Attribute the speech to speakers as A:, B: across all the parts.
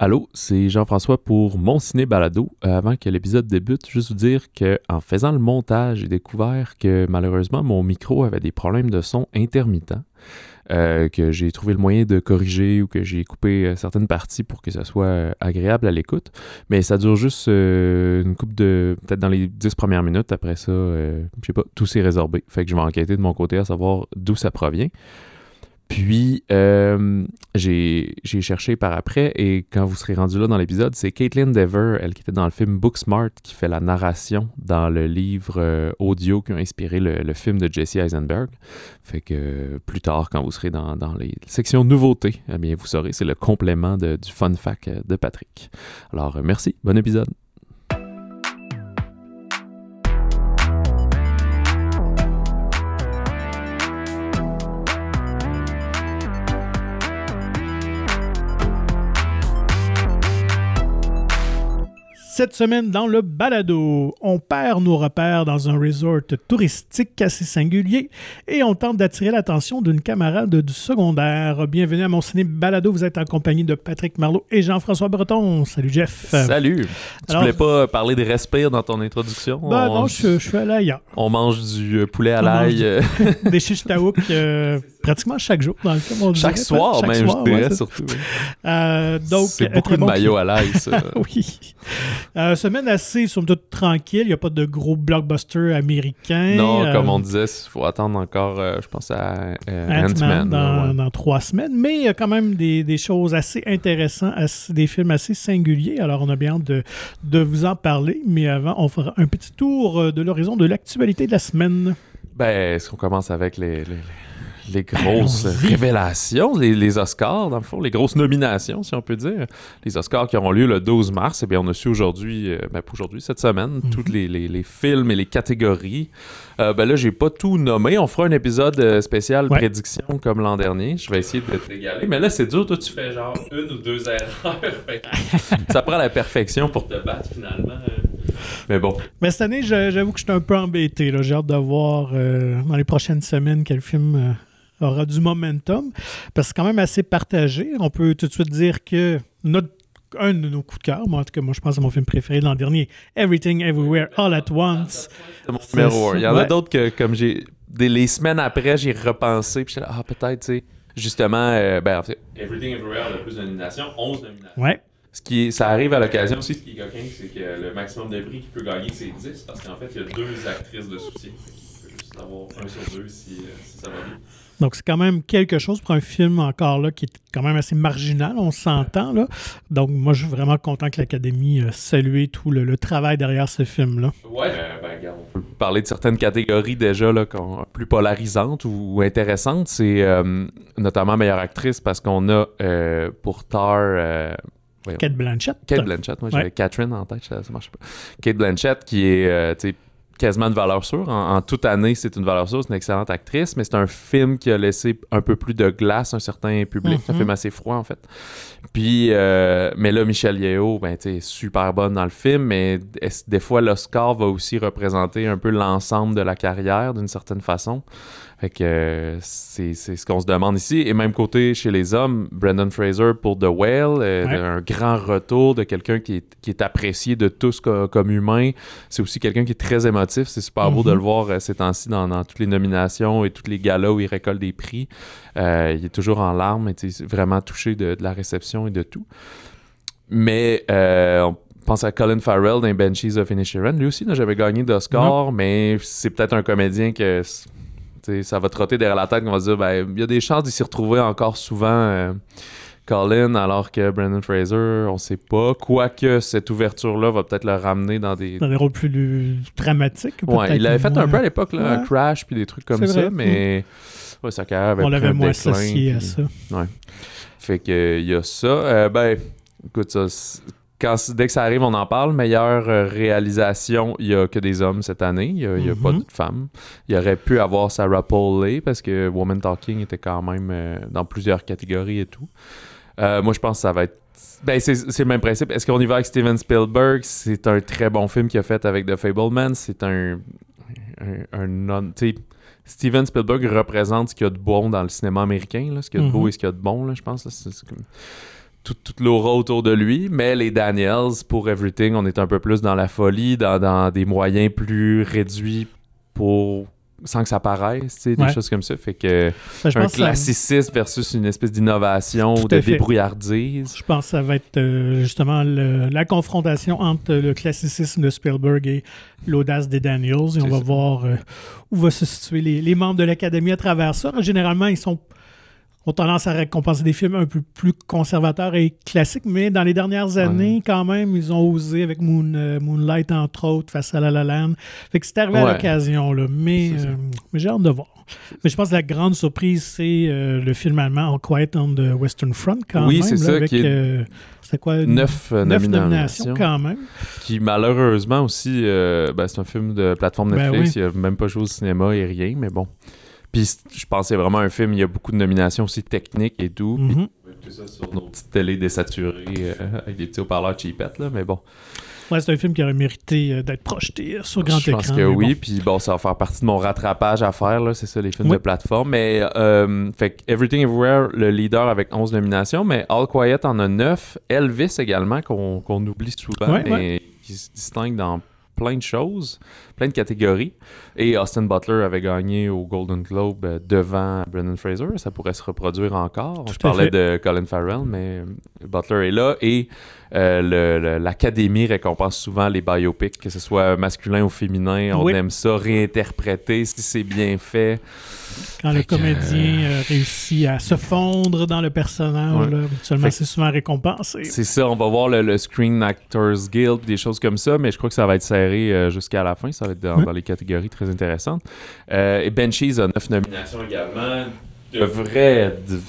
A: Allô, c'est Jean-François pour Mon Ciné Balado. Euh, avant que l'épisode débute, juste vous dire que en faisant le montage, j'ai découvert que malheureusement mon micro avait des problèmes de son intermittents. Euh, que j'ai trouvé le moyen de corriger ou que j'ai coupé euh, certaines parties pour que ça soit agréable à l'écoute. Mais ça dure juste une coupe de. peut-être dans les dix premières minutes. Après ça, je sais pas, tout s'est résorbé. Fait que je vais enquêter de mon côté à savoir d'où ça provient. Puis, euh, j'ai cherché par après, et quand vous serez rendu là dans l'épisode, c'est Caitlin Dever, elle qui était dans le film Booksmart, qui fait la narration dans le livre euh, audio qui a inspiré le, film de Jesse Eisenberg. Fait que plus tard, quand vous serez dans, dans les sections nouveautés, eh bien, vous saurez, c'est le complément du fun fact de Patrick. Alors, euh, merci, bon épisode.
B: Cette semaine, dans le balado, on perd nos repères dans un resort touristique assez singulier et on tente d'attirer l'attention d'une camarade du secondaire. Bienvenue à mon ciné balado. Vous êtes en compagnie de Patrick Marlot et Jean-François Breton. Salut Jeff.
A: Salut. tu voulais pas parler de respire dans ton introduction?
B: Ben non, je, suis allé ailleurs.
A: On mange du euh, poulet à l'ail.
B: des chiches euh, pratiquement chaque jour dans le film.
A: chaque soir même, je dirais surtout.
B: Euh, donc,
A: C'est beaucoup de maillot à l'ail, ça.
B: oui. Euh, semaine assez, somme toute, tranquille. Il n'y a pas de gros blockbusters américains.
A: Non, euh, comme on disait, il faut attendre encore, euh, je pense, à Ant-Man.
B: dans, trois semaines. Mais il y a quand même des, choses assez intéressantes, des films assez singuliers. Alors, on a bien hâte de, vous en parler. Mais avant, on fera un petit tour de l'horizon de l'actualité de la semaine.
A: Ben, est-ce qu'on commence avec les les grosses révélations, les, Oscars, dans le fond, les grosses nominations, si on peut dire. Les Oscars qui auront lieu le 12 mars, eh bien, on a su aujourd'hui, euh, ben, aujourd'hui, cette semaine, mhm. tous les, films et les catégories. Euh, ben là, j'ai pas tout nommé. On fera un épisode euh, spécial prédiction comme l'an dernier. Je vais essayer de te régaler. Mais là, c'est dur. Toi, tu fais genre une ou deux erreurs. ça prend la perfection pour te battre, finalement. Mais bon.
B: Mais cette année, j'avoue que je suis un peu embêté. J'ai hâte de voir dans les prochaines semaines quel film aura du momentum, parce que c'est quand même assez partagé. On peut tout de suite dire que notre un de nos coups de cœur, moi en tout cas, moi je pense à mon film préféré l'an dernier, Everything Everywhere All at Once.
A: C'est mon numéro Il y en a d'autres que, comme j'ai. Les semaines après, j'ai repensé, puis j'étais là, ah, peut-être, tu sais. Justement, euh, ben, en fait, Everything Everywhere a le plus de nominations, 11 nominations.
B: Ouais.
A: Ce qui ça arrive à l'occasion aussi, ce qui est coquin, c'est que le maximum de prix qu'il peut gagner, c'est 10, parce qu'en fait, il y a deux actrices de soutien. Il peut juste avoir un sur deux si, euh, si ça va bien.
B: Donc, c'est quand même quelque chose pour un film encore là qui est quand même assez marginal, on s'entend. là. Donc, moi, je suis vraiment content que l'Académie euh, salue tout le, travail derrière ce film-là.
A: Ouais, euh, ben, regarde, on peut parler de certaines catégories déjà là, plus polarisantes ou, intéressantes. C'est euh, notamment meilleure actrice parce qu'on a pour Tar.
B: Kate Blanchett.
A: Kate Blanchett, moi j'avais Catherine en tête, ça, ça marche pas. Kate Blanchett qui est quasiment de valeur sûre. En, toute année, c'est une valeur sûre. C'est une excellente actrice, mais c'est un film qui a laissé un peu plus de glace à un certain public. C'est un mhm. film assez froid, en fait. Puis, euh, mais là, Michelle Yeo, ben, tu super bonne dans le film, mais des fois, l'Oscar va aussi représenter un peu l'ensemble de la carrière d'une certaine façon? Fait que euh, c'est ce qu'on se demande ici. Et même côté chez les hommes, Brendan Fraser pour The Whale, euh, un grand retour de quelqu'un qui est, qui est, apprécié de tous comme humain. C'est aussi quelqu'un qui est très émotif. C'est super beau de le mhm. voir euh, ces temps-ci dans, dans, toutes les nominations et tous les galas où il récolte des prix. il est toujours en larmes et vraiment touché de, de, la réception et de tout. Mais on pense à Colin Farrell dans Banshees of Inisherin. Lui aussi n'a jamais gagné d'Oscar, mais c'est peut-être un comédien que ça va trotter derrière la tête qu'on va se dire ben, il y a des chances d'y s'y retrouver encore souvent euh, Colin alors que Brandon Fraser on sait pas. Quoique cette ouverture là va peut-être le ramener dans des
B: dans des rôles plus dramatiques
A: ouais il l'avait fait un peu à l'époque là Crash puis des trucs comme ça mais mm. ouais, sa carrière avait
B: on l'avait moins associé à ça.
A: ouais. Fait que il y a ça. Euh, ben écoute ça dès que ça arrive, on en parle. Meilleure euh, réalisation, il n'y a que des hommes cette année. Il n'y a, pas mhm. de femmes. Il aurait pu avoir Sarah Pauley parce que Woman Talking était quand même euh, dans plusieurs catégories et tout. Euh, moi, je pense que ça va être. Ben, c'est le même principe. Est-ce qu'on y va avec Steven Spielberg? C'est un très bon film qu'il a fait avec The Fableman. C'est un. un, non. Steven Spielberg représente ce qu'il y a de bon dans le cinéma américain, là, ce qu'il y a de beau mhm. et ce qu'il y a de bon, là, je pense. Toute, toute l'aura autour de lui. Mais les Daniels, pour Everything, on est un peu plus dans la folie, dans, dans des moyens plus réduits pour sans que ça paraisse, des choses comme ça. Fait que
B: Ben, je
A: un
B: ça-
A: classicisme versus une espèce d'innovation ou de débrouillardise.
B: Je pense que ça va être euh, justement le- la confrontation entre le classicisme de Spielberg et l'audace des Daniels. Et on va
A: ça.
B: voir euh, où vont se situer les, les membres de l'Académie à travers ça. Généralement, ils sont ont tendance à récompenser des films un peu plus conservateurs et classiques, mais dans les dernières années, quand même, ils ont osé avec Moon, euh, Moonlight, entre autres, face à La La Land. Fait que c'est arrivé à l'occasion, là. Mais, euh, mais j'ai hâte de voir. Mais je pense que la grande surprise, c'est euh, le film allemand All Quiet on the Western Front, quand
A: Oui,
B: même.
A: c'est
B: là,
A: ça,
B: avec,
A: qui est
B: c'était quoi?
A: Neuf, euh,
B: Neuf
A: nominations.
B: nominations, quand même.
A: Qui malheureusement aussi, euh, ben, c'est un film de plateforme
B: Ben
A: Netflix,
B: oui.
A: il a même pas joué au cinéma et rien, mais bon. Puis je pense que c'est vraiment un film, il y a beaucoup de nominations aussi techniques et tout. On peut écouter ça sur nos petites télés désaturées euh, avec des petits haut-parleurs cheapettes, là, mais bon.
B: Ouais, c'est un film qui aurait mérité euh, d'être projeté euh, sur grand
A: je
B: écran.
A: pense que oui,
B: bon.
A: puis bon, ça va faire partie de mon rattrapage à faire, là, c'est ça, les films
B: Oui.
A: de plateforme. Mais, euh, fait que Everything Everywhere, le leader avec 11 nominations, mais All Quiet en a 9. Elvis également, qu'on qu'on oublie souvent,
B: Ouais,
A: mais qui se distingue dans plein de choses, plein de catégories. Et Austin Butler avait gagné au Golden Globe euh, devant Brendan Fraser. Ça pourrait se reproduire encore.
B: Tout
A: Je parlais
B: fait.
A: de Colin Farrell, mais euh, Butler est là. Et euh, le- le- l'Académie récompense souvent les biopics, que ce soit masculin ou féminin. On
B: Oui.
A: aime ça réinterpréter si c'est bien fait.
B: Quand le
A: Fait
B: comédien euh, réussit à se fondre dans le personnage,
A: Ouais.
B: là,
A: que-
B: c'est souvent récompensé.
A: C'est ça, on va voir le, le Screen Actors Guild, des choses comme ça, mais je crois que ça va être serré euh, jusqu'à la fin. Ça va être dans,
B: Ouais.
A: dans les catégories très intéressantes. Euh, et Banshees a neuf nominations également. De vrai de-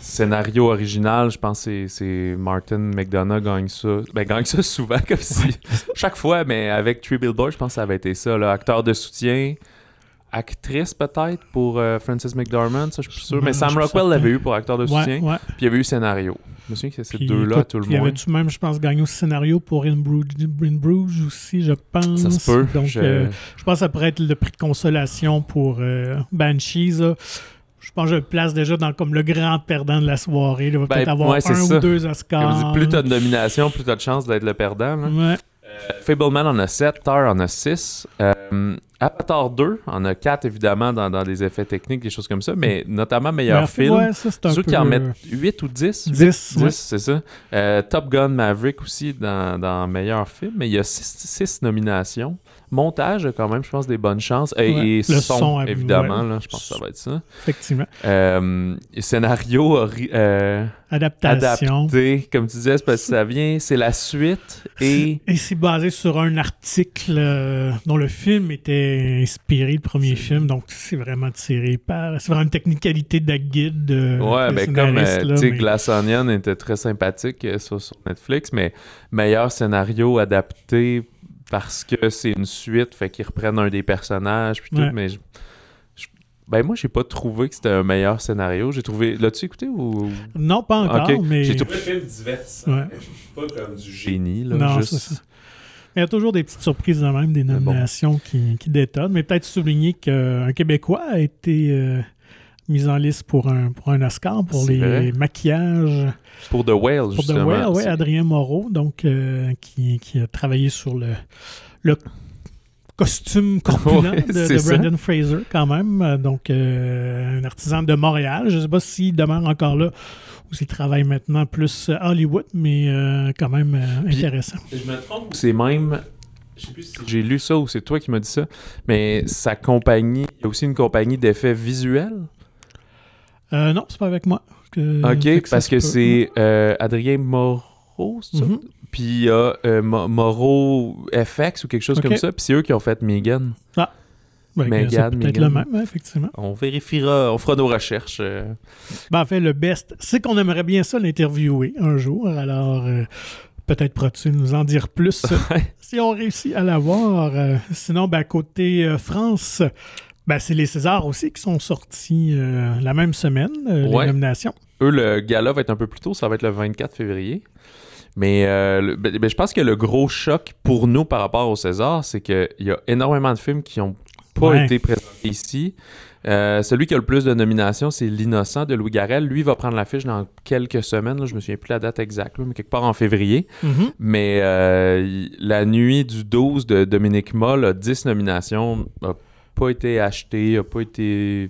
A: scénario original, je pense que c'est- c'est Martin McDonough gagne ça. Ben, gagne ça souvent, comme si. Chaque fois, mais avec Three Billboards, je pense que ça avait été ça. Là. Acteur de soutien. Actrice peut-être pour euh, Frances McDormand, ça je suis sûr.
B: Ouais,
A: Mais Sam Rockwell l'avait eu pour acteur de
B: Ouais,
A: soutien.
B: ouais.
A: Puis il y avait eu scénario. Je me souviens que c'est ces deux-là, tout le
B: Il y
A: monde.
B: avait-tu même, je pense, gagné au scénario pour In Bruges, In Bruges aussi, je pense.
A: Ça se peut.
B: Donc,
A: je-
B: euh, je pense que ça pourrait être le prix de consolation pour euh, Banshees. là. Je pense que je le place déjà dans comme le grand perdant de la soirée. Il va
A: Ben,
B: peut-être avoir
A: ouais,
B: un
A: ça.
B: ou deux Oscars.
A: plus t'as de nominations, plus t'as de chances d'être le perdant. là.
B: Ouais.
A: Euh, Fableman en a 7, Tar en a 6. Avatar 2 en a 4, évidemment, dans, dans des effets techniques, des choses comme ça, mais notamment meilleur
B: Mais
A: film.
B: Ouais, ça,
A: Ceux
B: peu...
A: qui en mettent 8 ou 10
B: 10.
A: 10,
B: ouais.
A: c'est ça. Euh, Top Gun Maverick aussi dans, dans meilleur film, mais il y a 6 nominations. Montage, quand même, je pense, des bonnes chances. Et,
B: Ouais.
A: et
B: Le
A: son,
B: son,
A: évidemment,
B: ouais.
A: là, je pense que ça va être ça.
B: Effectivement.
A: Euh, scénario euh,
B: Adaptation.
A: adapté, comme tu disais, c'est parce que ça vient, c'est la suite et
B: Et c'est basé sur un article euh, dont le film était inspiré du premier film, donc c'est vraiment tiré par. C'est vraiment une technicalité de la guide. de
A: ouais,
B: le
A: ben comme euh, tu sais,
B: mais-
A: Glass Onion était très sympathique euh, sur, sur Netflix, mais meilleur scénario adapté parce que c'est une suite, fait qu'ils reprennent un des personnages puis tout,
B: Ouais.
A: mais je- je- ben moi j'ai pas trouvé que c'était un meilleur scénario. J'ai trouvé, l'as-tu écouté ou?
B: Non, pas encore,
A: Ok.
B: mais.
A: J'ai trouvé le film divertissant,
B: Ouais.
A: pas comme du génie là,
B: Non,
A: juste-
B: c'est ça. Il y a toujours des petites surprises de même, des
A: bon.
B: nominations qui, qui détonnent. Mais peut-être souligner qu'un Québécois a été euh, mis en liste pour un, pour un Oscar pour les
A: vrai.
B: maquillages
A: pour The Whale
B: pour The
A: justement.
B: Whale, ouais,
A: C'est-
B: Adrien Moreau, donc, euh, qui, qui a travaillé sur le, le costume corpulent
A: Ouais,
B: de. Brendan Fraser, quand même. Donc, euh, un artisan de Montréal. Je ne sais pas s'il demeure encore là ou s'il travaille maintenant plus à Hollywood, mais euh, quand même euh,
A: Puis-
B: intéressant.
A: Je me trompe c'est même. Je sais plus si j'ai lu ça ou c'est toi qui m'as dit ça, mais sa compagnie, il y a aussi une compagnie d'effets visuels?
B: Euh, non, c'est pas avec moi. que-
A: ok,
B: que ça
A: parce que c'est euh, Adrien Moreau, c'est ça?
B: Mhm.
A: Puis il y a euh, Mo- Moreau FX ou quelque chose comme ça, puis c'est eux qui ont fait Megan.
B: Ouais, que
A: Megan,
B: c'est peut-être le même, ouais, effectivement.
A: On vérifiera, on fera nos recherches. euh.
B: Ben, en fait, le best, c'est qu'on aimerait bien ça l'interviewer un jour. Alors, euh, peut-être pourras-tu nous en dire plus si on réussit à l'avoir. Euh, sinon, ben, côté euh, France, ben, c'est les Césars aussi qui sont sortis euh, la même semaine, euh,
A: Ouais.
B: les nominations.
A: Eux, le gala va être un peu plus tôt, ça va être le 24 février. Mais euh, le- ben, ben, je pense que le gros choc pour nous par rapport au César, c'est qu'il y a énormément de films qui n'ont pas
B: Ouais.
A: été présentés ici. Euh, celui qui a le plus de nominations, c'est L'Innocent de Louis Garrel. Lui va prendre l'affiche dans quelques semaines. Là, je me souviens plus la date exacte, là, mais quelque part en février.
B: Mhm.
A: Mais euh, La Nuit du 12 de Dominique Moll a 10 nominations. A pas été acheté, a pas été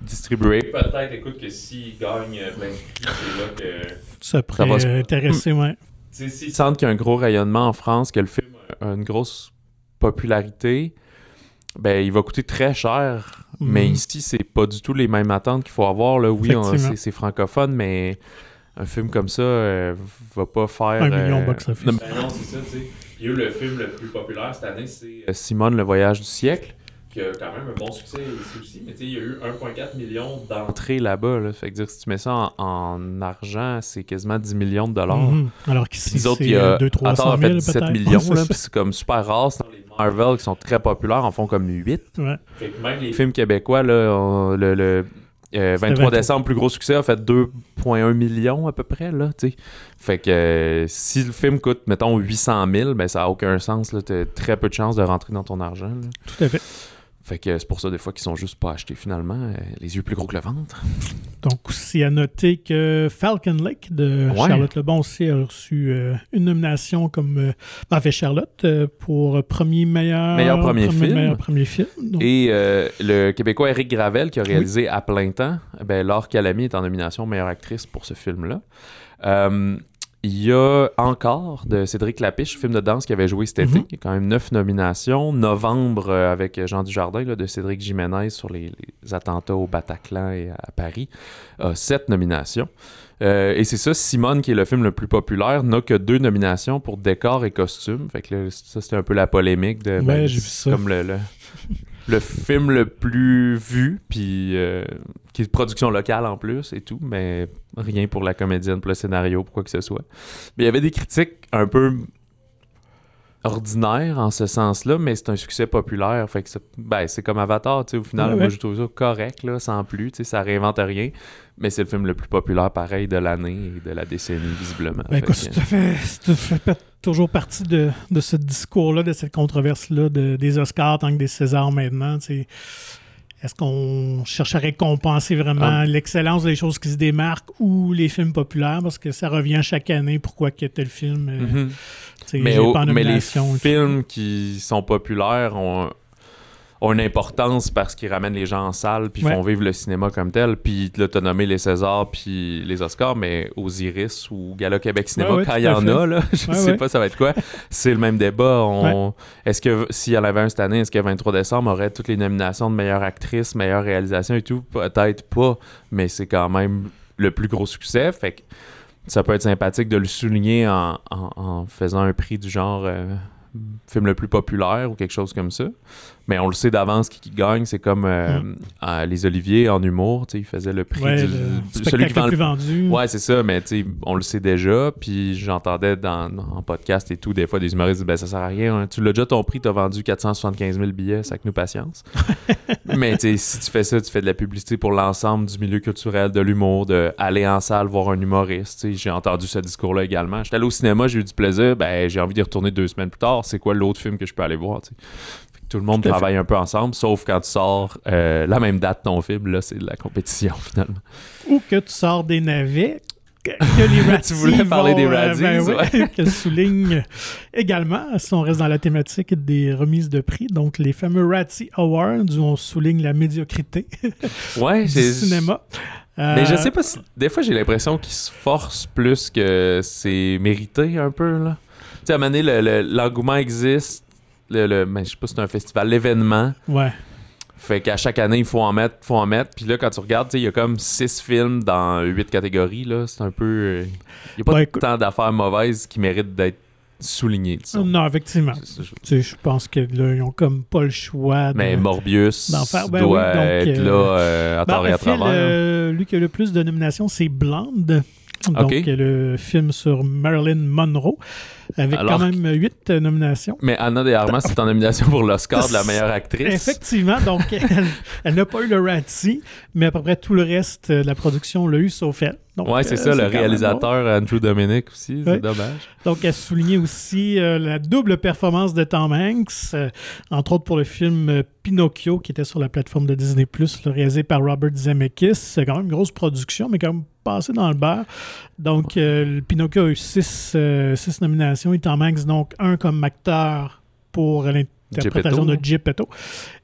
A: distribué. Peut-être, écoute, que s'il gagne plein de prix, c'est là que...
B: Ça pourrait
A: va se-
B: euh, intéresser, ouais.
A: S'ils sentent qu'il y a un gros rayonnement en France, que le film a une grosse popularité, ben il va coûter très cher.
B: Mhm.
A: Mais ici, c'est pas du tout les mêmes attentes qu'il faut avoir. Là. Oui, c'est c'est francophone, mais un film comme ça euh, va pas faire.
B: Un million
A: euh,
B: box-office.
A: Non, ben non, c'est ça, tu sais. Il y a eu le film le plus populaire cette année, c'est euh, Simone, le voyage du siècle, qui a quand même un bon succès ici aussi. Mais tu sais, il y a eu 1,4 million d'entrées là-bas. Là. Fait que dire, si tu mets ça en, en argent, c'est quasiment 10 millions de dollars.
B: Mhm. Alors qu'ici,
A: les autres,
B: c'est
A: il y a
B: 2
A: Avatar
B: 300
A: a
B: 000
A: fait 17
B: peut-être.
A: millions,
B: c'est
A: comme super rare. Les Marvel qui sont très populaires en font comme 8.
B: ça. Ouais.
A: Fait que même les films québécois, là, on- le, le, euh, 23
B: 23.
A: décembre, plus gros succès, a fait 2,1 millions à peu près. Là, tu sais. fait que euh, si le film coûte, mettons, 800 000, ben, ça n'a aucun sens. Tu as très peu de chances de rentrer dans ton argent. là.
B: Tout à fait.
A: Fait que c'est pour ça des fois qu'ils sont juste pas achetés finalement. euh, les yeux plus gros que le ventre.
B: Donc, aussi à noter que Falcon Lake de
A: Ouais.
B: Charlotte Lebon aussi a reçu euh, une nomination comme. euh, en fait, Charlotte, euh, pour premier meilleur.
A: Meilleur premier film.
B: Meilleur premier film. Donc,
A: Et le Québécois Eric Gravel, qui a réalisé À plein temps, ben, Laure Calamy est en nomination meilleure actrice pour ce film-là. Euh, il y a encore de Cédric Lapiche, film de danse qui avait joué cet été.
B: Mhm.
A: Il y a quand même neuf nominations. Novembre euh, avec Jean Dujardin là, de Cédric Jiménez sur les, les attentats au Bataclan et à Paris. A sept nominations. Euh, et c'est ça, Simone, qui est le film le plus populaire, n'a que deux nominations pour décor et costume. Fait que là, ça, c'était un peu la polémique de. ben,
B: Ouais, j'ai vu ça.
A: Comme le, le, le film le plus vu, puis euh, qui est de production locale en plus et tout, mais rien pour la comédienne, pour le scénario, pour quoi que ce soit. Mais il y avait des critiques un peu ordinaires en ce sens-là, mais c'est un succès populaire. Fait que c'est- ben, c'est comme Avatar, tu sais, au final,
B: Ouais,
A: moi
B: ouais.
A: je trouve ça correct, là, sans plus, tu sais, ça réinvente rien, mais c'est le film le plus populaire, pareil, de l'année et de la décennie, visiblement.
B: ben, écoute, fait, toujours partie de, de ce discours-là, de cette controverse-là de- des Oscars tant que des Césars maintenant. tu sais. Est-ce qu'on cherche à récompenser vraiment
A: Ah.
B: l'excellence des choses qui se démarquent ou les films populaires? Parce que ça revient chaque année pourquoi que tel film euh,
A: Mhm. Mais, les films qui sont populaires ont, ont une importance parce qu'ils ramènent les gens en salle puis
B: Ouais.
A: font vivre le cinéma comme tel. Puis là, t'as nommé les Césars puis les Oscars, mais aux Iris ou Gala Québec Cinéma,
B: Ouais, ouais,
A: quand il y en
B: fait.
A: a, là, je sais pas ça va être quoi, c'est le même débat. On... Est-ce que s'il y en avait un cette année, est-ce que 23 décembre aurait toutes les nominations de meilleure actrice, meilleure réalisation et tout? Peut-être pas, mais c'est quand même le plus gros succès. Fait que ça peut être sympathique de le souligner en, en- en faisant un prix du genre euh, film le plus populaire ou quelque chose comme ça. Mais on le sait d'avance qui, qui gagne. C'est comme euh, à Les Oliviers en humour. tu sais, Il faisait le prix
B: Ouais,
A: du,
B: le
A: celui qui vend
B: le
A: le
B: plus vendu.
A: Ouais, c'est ça, mais tu sais, on le sait déjà. Puis j'entendais dans, en podcast et tout, des fois, des humoristes disent ben ça sert à rien. hein. Tu l'as déjà ton prix, t'as vendu 475 000 billets, ça que nous patience. mais tu sais, si tu fais ça, tu fais de la publicité pour l'ensemble du milieu culturel, de l'humour, de aller en salle voir un humoriste. tu sais. J'ai entendu ce discours-là également. J'étais allé au cinéma, j'ai eu du plaisir, ben j'ai envie d'y retourner deux semaines plus tard. C'est quoi l'autre film que je peux aller voir? tu sais? Tout le monde
B: Tout à fait.
A: travaille un peu ensemble, sauf quand tu sors euh, la même date ton film, là, c'est de la compétition finalement.
B: Ou que tu sors des navets. Que que les Razzies
A: Tu voulais parler
B: vont,
A: des
B: euh,
A: Razzies,
B: ben oui,
A: ouais.
B: que souligne également, si on reste dans la thématique des remises de prix, donc les fameux Razzie Awards où on souligne la médiocrité
A: Ouais,
B: du cinéma.
A: Mais je
B: Euh,
A: sais pas si. Des fois, j'ai l'impression qu'ils se forcent plus que c'est mérité un peu, là. Tu sais, à un moment donné, le- le- l'engouement existe. Le, le- ben, je sais pas si c'est un festival, l'événement.
B: Ouais.
A: Fait qu'à chaque année, il faut en mettre, faut en mettre. Puis là, quand tu regardes, il y a comme six films dans huit catégories, là. C'est un peu. euh, Il y a pas
B: Ben,
A: tant d'affaires mauvaises qui méritent d'être soulignées, disons.
B: Non, effectivement. Je pense que là, ils ont comme pas le choix de...
A: Mais Morbius
B: faire. Ben
A: doit
B: oui, donc,
A: être
B: euh,
A: là euh, à
B: Ben,
A: tort et à travers.
B: le- lui qui a le plus de nominations, c'est Blonde. Donc,
A: Ok.
B: le film sur Marilyn Monroe, avec
A: Alors
B: quand même huit euh, nominations.
A: Mais Anna de Armas c'est en nomination pour l'Oscar de la meilleure actrice.
B: Effectivement, donc elle, elle n'a pas eu le Razzie, mais à peu près tout le reste euh, de la production l'a eu, sauf elle. Donc,
A: Ouais, c'est
B: euh,
A: ça, le réalisateur Andrew Dominic aussi, c'est dommage.
B: Donc, elle soulignait aussi euh, la double performance de Tom Hanks, euh, entre autres pour le film euh, Pinocchio, qui était sur la plateforme de Disney+, le réalisé par Robert Zemeckis. C'est quand même une grosse production, mais quand même passé dans le beurre. Donc, euh, le Pinocchio a eu six, euh, six nominations, et Tom Hanks, donc, un comme acteur pour l'interprétation de Geppetto,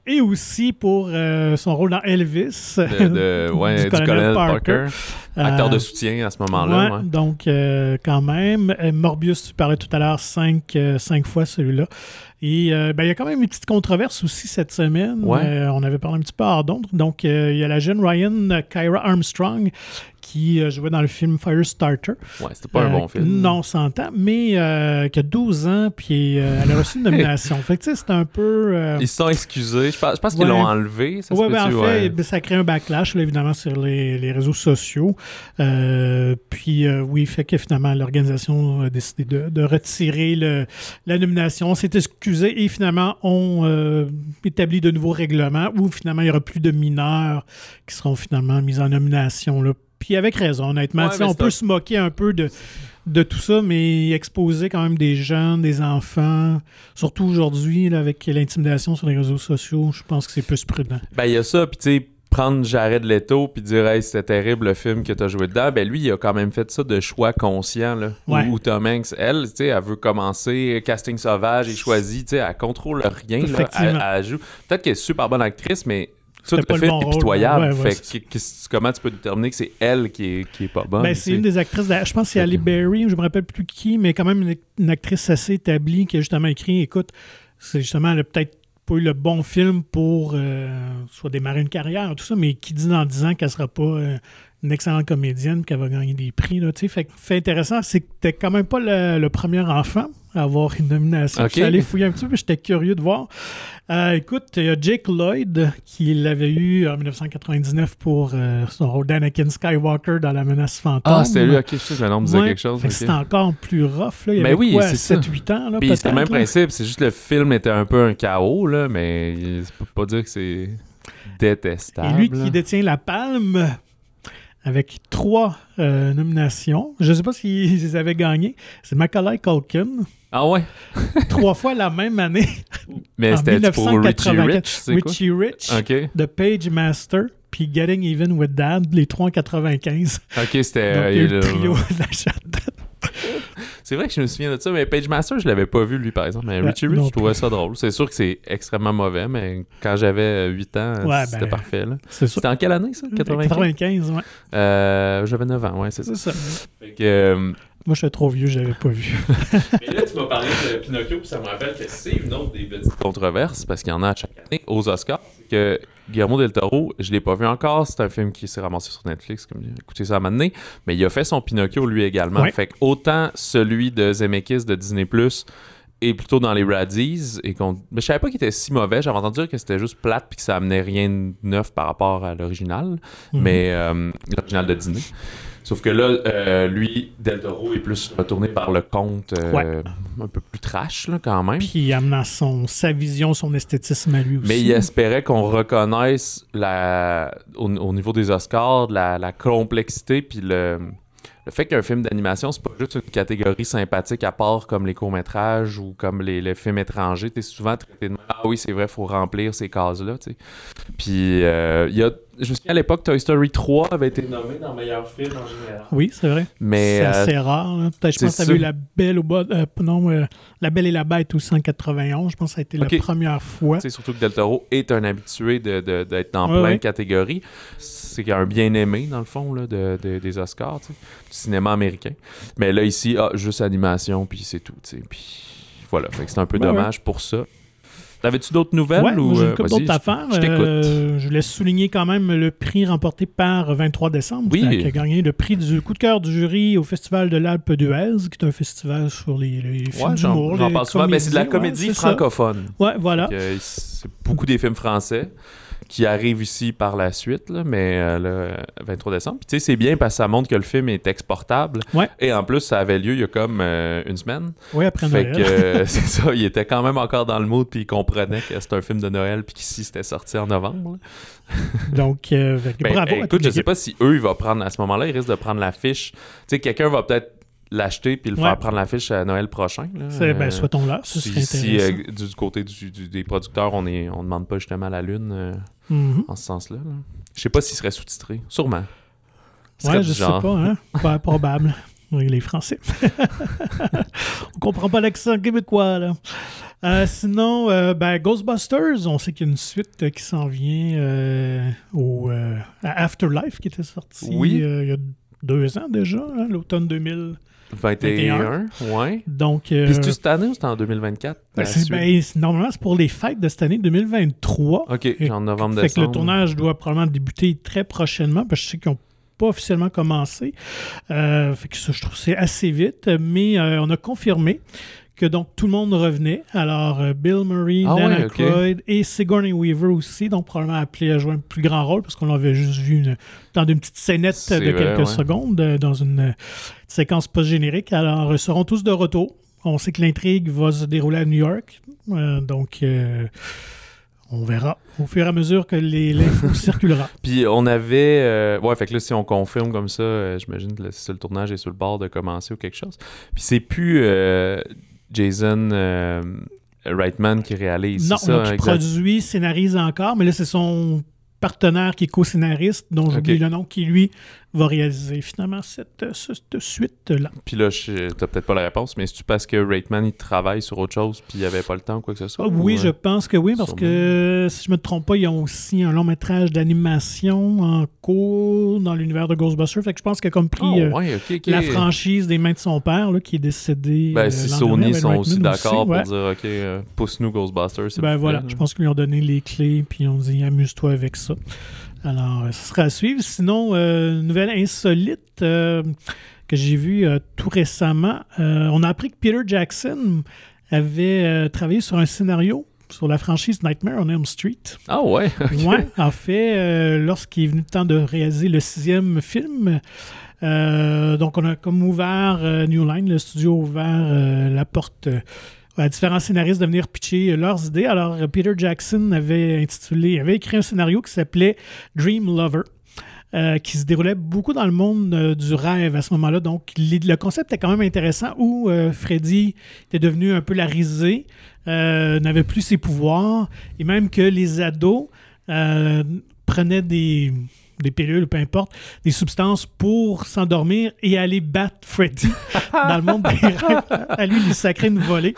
B: et aussi pour euh, son rôle dans Elvis.
A: De, de- ouais, du, colonel Parker. Acteur de soutien à ce moment-là.
B: Ouais,
A: ouais.
B: Donc, quand même. Morbius, tu parlais tout à l'heure, cinq, cinq fois celui-là. Et euh, ben, il y a quand même une petite controverse aussi cette semaine.
A: Ouais.
B: Euh, on avait parlé un petit peu hors d'onde. Donc, euh, il y a la jeune Ryan Kyra Armstrong qui euh, jouait dans le film Firestarter.
A: Ouais, c'était pas un
B: Euh,
A: bon film.
B: Non, on s'entend, mais euh, qui a 12 ans, puis euh, elle a reçu une nomination. fait que, tu sais, c'est un peu...
A: Ils se sont excusés. Je pense, je pense qu'ils l'ont enlevé. Ça
B: Ouais, ben, en fait,
A: Ouais.
B: ben, ça crée un backlash, là, évidemment, sur les, les réseaux sociaux. Puis, oui, fait que finalement, l'organisation a décidé de, de retirer le- la nomination. On s'est excusé et finalement, on établit de nouveaux règlements où finalement, il n'y aura plus de mineurs qui seront finalement mis en nomination. Là. Puis, avec raison, honnêtement.
A: Ouais,
B: on peut
A: un-
B: se moquer un peu de de tout ça, mais exposer quand même des jeunes, des enfants, surtout aujourd'hui, là, avec l'intimidation sur les réseaux sociaux, je pense que c'est plus prudent.
A: Ben, il y a ça, puis tu sais, prendre Jared Leto puis dire hey c'était terrible le film que t'as joué dedans ben lui il a quand même fait ça de choix conscient là
B: Ouais.
A: où, où Tom Hanks elle tu sais elle veut commencer casting sauvage et choisit tu sais elle contrôle rien là
B: Effectivement.
A: elle, elle joue peut-être qu'elle est super bonne actrice mais tout est
B: rôle.
A: pitoyable
B: Ouais, ouais,
A: fait
B: c'est
A: que- que- comment tu peux déterminer que c'est elle qui est, qui est pas bonne
B: Ben, c'est une des actrices, de- je pense que c'est Ali Berry, je me rappelle plus qui, mais quand même une, une actrice assez établie qui a justement écrit, écoute, c'est justement, elle a peut-être pas eu le bon film pour euh, soit démarrer une carrière, tout ça, mais qui dit dans 10 ans qu'elle sera pas euh, une excellente comédienne, qu'elle va gagner des prix, là, tu sais? Fait fait intéressant, c'est que t'es quand même pas le, le premier enfant à avoir une nomination.
A: Ok.
B: Je suis allé fouiller un petit peu, j'étais curieux de voir. Euh, écoute, il y a Jake Lloyd qui l'avait eu en 1999 pour euh, son rôle d'Anakin Skywalker dans La menace fantôme.
A: ah c'était lui ok je sais me disait
B: Ouais.
A: quelque chose
B: Fait que
A: ok.
B: C'est encore plus rough. Là. Il y
A: Ben
B: avait
A: oui, c'est ça.
B: 7-8 ans. Là,
A: Puis c'est le même
B: là?
A: principe, c'est juste le film était un peu un chaos, là, mais ça peut pas dire que c'est détestable.
B: Et lui qui détient la palme avec trois euh, nominations. Je ne sais pas s'ils avaient gagnées. C'est Macaulay Culkin.
A: Ah ouais?
B: trois fois la même année.
A: Mais c'était pour Richie
B: 1984.
A: Rich, c'est quoi?
B: Richie Rich,
A: Ok.
B: The Page Master, puis Getting Even with Dad, les trois en 95.
A: Ok, c'était. Euh, le-
B: trio de la chatte.
A: C'est vrai que je me souviens de ça, mais Page Master, je l'avais pas vu lui par exemple. Mais
B: Ouais,
A: Richie Rich, je trouvais ça drôle. C'est sûr que c'est extrêmement mauvais, mais quand j'avais 8 ans,
B: Ouais,
A: c'était
B: ben,
A: parfait. C'était en quelle année ça 95
B: 95, ouais.
A: Euh, J'avais 9 ans, ouais, c'est ça.
B: C'est ça.
A: Fait que, euh,
B: Moi, je suis trop vieux, je l'avais pas vu.
A: Mais là, tu m'as parlé de Pinocchio, puis ça me rappelle que c'est une autre des petites controverses, parce qu'il y en a à chaque année aux Oscars. que Guillermo del Toro, je l'ai pas vu encore, c'est un film qui s'est ramassé sur Netflix, comme écouté ça à un moment donné, mais il a fait son Pinocchio lui également.
B: Ouais.
A: Fait que autant celui de Zemeckis de Disney+, est plutôt dans les Radis, et qu'on... Mais je savais pas qu'il était si mauvais, j'avais entendu dire que c'était juste plate, puis que ça amenait rien de neuf par rapport à l'original,
B: Mhm.
A: mais euh, l'original de Disney. Sauf que là, euh, lui, Del Toro est plus retourné vers le conte euh,
B: Ouais.
A: un peu plus trash, là, quand même.
B: Puis amenant son, sa vision, son esthétisme à lui aussi.
A: Mais il espérait qu'on reconnaisse la, au, au niveau des Oscars la, la complexité puis le, le fait qu'un film d'animation, c'est pas juste une catégorie sympathique à part comme les courts-métrages ou comme les, les films étrangers. T'es souvent traité de Ah oui, c'est vrai, faut remplir ces cases-là. tu. Puis euh, il y a. Je me souviens à l'époque, Toy Story 3 avait été nommé dans meilleur film en général.
B: Oui, c'est vrai.
A: Mais
B: c'est
A: euh,
B: assez rare. Peut-être, je
A: c'est
B: pense que
A: ça.
B: t'avais eu La Belle au bas. euh, non, euh, La Belle et la Bête aussi en 91. Je pense que ça a été la première fois.
A: Tu sais, surtout que Del Toro est un habitué de- de- d'être dans
B: Ouais,
A: plein
B: ouais.
A: de catégories. C'est un bien-aimé, dans le fond, là, de, de- des Oscars, du cinéma américain. Mais là, ici, ah, juste animation, puis c'est tout. Puis voilà, fait que c'est un peu dommage pour ça. T'avais-tu d'autres nouvelles?
B: Ouais,
A: ou,
B: j'ai
A: euh,
B: une couple
A: vas-y,
B: d'autres
A: je-
B: affaires.
A: Je t'écoute.
B: Euh, je voulais souligner quand même le prix remporté par 23 décembre,
A: Oui.
B: qui a gagné le prix du coup de cœur du jury au Festival de l'Alpe d'Huez, qui est un festival sur les, les films
A: Ouais,
B: d'humour.
A: j'en parle souvent, mais c'est de la comédie
B: ouais, c'est ça.
A: francophone.
B: Ouais, voilà.
A: C'est beaucoup des films français qui arrive ici par la suite, là, mais euh, le 23 décembre. Puis tu sais, c'est bien parce que ça montre que le film est exportable.
B: Ouais.
A: Et en plus, ça avait lieu il y a comme euh, une semaine.
B: Oui, après
A: fait
B: Noël.
A: que c'est ça, il était quand même encore dans le mood, puis il comprenait que c'était un film de Noël, puis qu'ici c'était sorti en novembre.
B: Donc, euh,
A: Ben,
B: bravo.
A: écoute, je sais pas si eux, ils vont prendre à ce moment-là, ils risquent de prendre l'affiche. Tu sais, quelqu'un va peut-être l'acheter puis le
B: Ouais.
A: faire prendre l'affiche à Noël prochain. là.
B: C'est- ben,
A: Euh,
B: souhaitons là. Ce
A: si,
B: serait
A: si, euh, du, du côté du- du- des producteurs, on est on demande pas justement la lune euh,
B: Mhm.
A: en ce sens-là. là. Je sais pas s'il serait sous-titré. Sûrement.
B: Ouais, je sais
A: genre.
B: pas, hein? Pas probable. Oui, les Français. on comprend pas l'accent québécois, là. Euh, sinon, euh, ben, Ghostbusters, on sait qu'il y a une suite euh, qui s'en vient au, à Afterlife qui était sorti
A: Oui.
B: il y a deux ans déjà, hein, l'automne 2000.
A: 21, ouais.
B: Donc, euh,
A: Puis c'est-tu cette année ou c'est en 2024?
B: ben, ben, normalement, c'est pour les fêtes de cette année 2023.
A: ok, genre novembre,
B: Fait que le tournage doit probablement débuter très prochainement, parce que je sais qu'ils n'ont pas officiellement commencé. Euh, fait que ça, je trouve que c'est assez vite. Mais euh, on a confirmé que donc tout le monde revenait. Alors, euh, Bill Murray,
A: Ah
B: Dan
A: ouais.
B: Aykroyd et Sigourney Weaver aussi, donc probablement appelé à jouer un plus grand rôle, parce qu'on l'avait juste vu une- dans une petite scénette de
A: vrai,
B: quelques
A: ouais.
B: secondes, euh, dans une euh, séquence post-générique. Alors, ils seront tous de retour. On sait que l'intrigue va se dérouler à New York. Donc, on verra au fur et à mesure que les- l'info circulera.
A: Puis on avait. euh, Ouais, fait que là, si on confirme comme ça, euh, j'imagine que le, le tournage est sur le bord de commencer ou quelque chose. Puis c'est plus euh, Jason euh, Reitman qui réalise.
B: non,
A: ça,
B: là, qui produit, scénarise encore, mais là, c'est son partenaire qui est co-scénariste, dont j'oublie
A: Ok.
B: le nom, qui lui va réaliser finalement cette, cette suite-là.
A: Puis là, t'as peut-être pas la réponse, mais c'est-tu parce que Reitman, il travaille sur autre chose puis il avait pas le temps ou quoi que ce soit?
B: Ah oui,
A: ou,
B: je
A: euh,
B: pense que oui, parce
A: sûrement.
B: que si je me trompe pas, ils ont aussi un long métrage d'animation en cours dans l'univers de Ghostbusters. Fait que je pense qu'il a comme pris euh,
A: ouais, ok, ok.
B: la franchise des mains de son père, là, qui est décédé.
A: Ben,
B: euh,
A: si
B: l'an
A: Sony sont
B: avec
A: aussi d'accord
B: ouais.
A: pour dire, OK, euh, pousse-nous Ghostbusters.
B: Ben voilà, je pense qu'ils lui ont donné les clés, puis ils ont dit amuse-toi avec ça. Alors, euh, ce sera à suivre. Sinon, euh, nouvelle insolite euh, que j'ai vue euh, tout récemment, on a appris que Peter Jackson avait travaillé sur un scénario sur la franchise Nightmare on Elm Street.
A: Ah ouais.
B: Ouais, en fait, lorsqu'il est venu le temps de réaliser le sixième film, donc on a comme ouvert New Line, le studio a ouvert la porte à différents scénaristes de venir pitcher leurs idées. Alors, Peter Jackson avait intitulé, avait écrit un scénario qui s'appelait Dream Lover. euh, qui se déroulait beaucoup dans le monde euh, du rêve à ce moment-là. Donc, le concept est quand même intéressant où euh, Freddy était devenu un peu la risée, n'avait plus ses pouvoirs, et même que les ados prenaient des, des pilules, peu importe, des substances pour s'endormir et aller battre Freddy dans le monde des rêves. À lui, il sacrait une volée.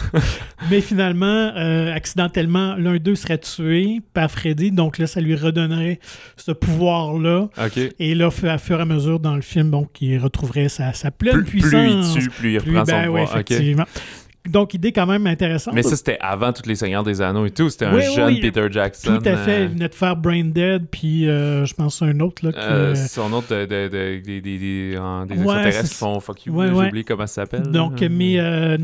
B: Mais finalement, euh, accidentellement, l'un d'eux serait tué par Freddy. Donc là, ça lui redonnerait ce pouvoir-là. Et là, à fur et à mesure dans le film, donc, il retrouverait sa, sa pleine
A: Plus, plus il
B: puissance.
A: tue, plus il
B: Plus-
A: reprend son
B: ben ouais,
A: pouvoir. OK.
B: effectivement. Donc, idée quand même intéressante.
A: Mais ça, c'était avant tous les Seigneurs des Anneaux et tout. C'était un
B: Oui,
A: jeune
B: oui,
A: Peter Jackson.
B: Tout à fait.
A: euh,
B: Il venait de faire Brain Dead, puis euh, je pense à un autre. Là,
A: euh, son autre de, de- de- des, des, des, en- des
B: Ouais,
A: extraterrestres
B: c'est
A: qui font fuck you.
B: Ouais, ouais.
A: Oublié comment ça s'appelle.
B: donc,
A: là.
B: mais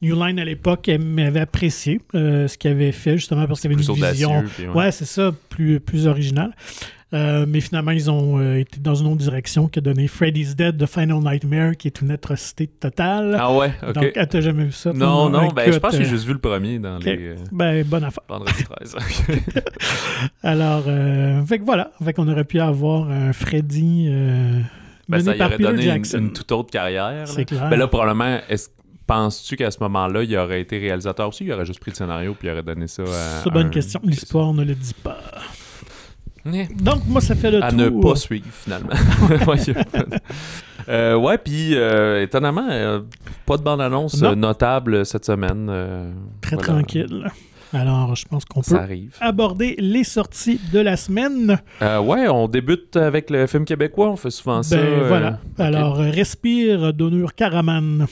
B: New Line à l'époque elle m'avait apprécié ce qu'il avait fait, justement parce qu'il y avait
A: plus
B: une vision.
A: puis ouais.
B: Ouais, c'est ça, plus, plus original. Euh, mais finalement, ils ont euh, été dans une autre direction qui a donné Freddy's Dead The Final Nightmare, qui est une atrocité totale.
A: Ah ouais, ok.
B: Donc, ah, t'as jamais vu ça?
A: non, non, ben, je pense que j'ai
B: euh,
A: juste vu le premier dans les
B: Ben, bonne affaire.
A: Vendredi 13.
B: Alors, euh, fait que voilà. Fait qu'on aurait pu avoir un Freddy
A: ben,
B: mené
A: ça y aurait
B: Peter
A: donné une,
B: Jackson.
A: une toute autre carrière.
B: C'est clair.
A: Ben là, probablement, est-ce penses-tu qu'à ce moment-là, il aurait été réalisateur aussi? Il aurait juste pris le scénario puis il aurait donné ça à.
B: C'est une bonne
A: un-
B: question. L'histoire ne le dit pas. Donc, moi, ça fait le
A: à
B: tour.
A: ne pas suivre finalement. Euh, ouais, puis euh, étonnamment, euh, pas de bande-annonce
B: Non.
A: euh, notable cette semaine.
B: Très
A: voilà.
B: tranquille. Alors, je pense qu'on
A: Ça
B: peut
A: arrive.
B: aborder les sorties de la semaine.
A: Euh, ouais, on débute avec le film québécois. On fait souvent ça.
B: Ben
A: euh,
B: voilà. Alors, Respire d'Onur Karaman.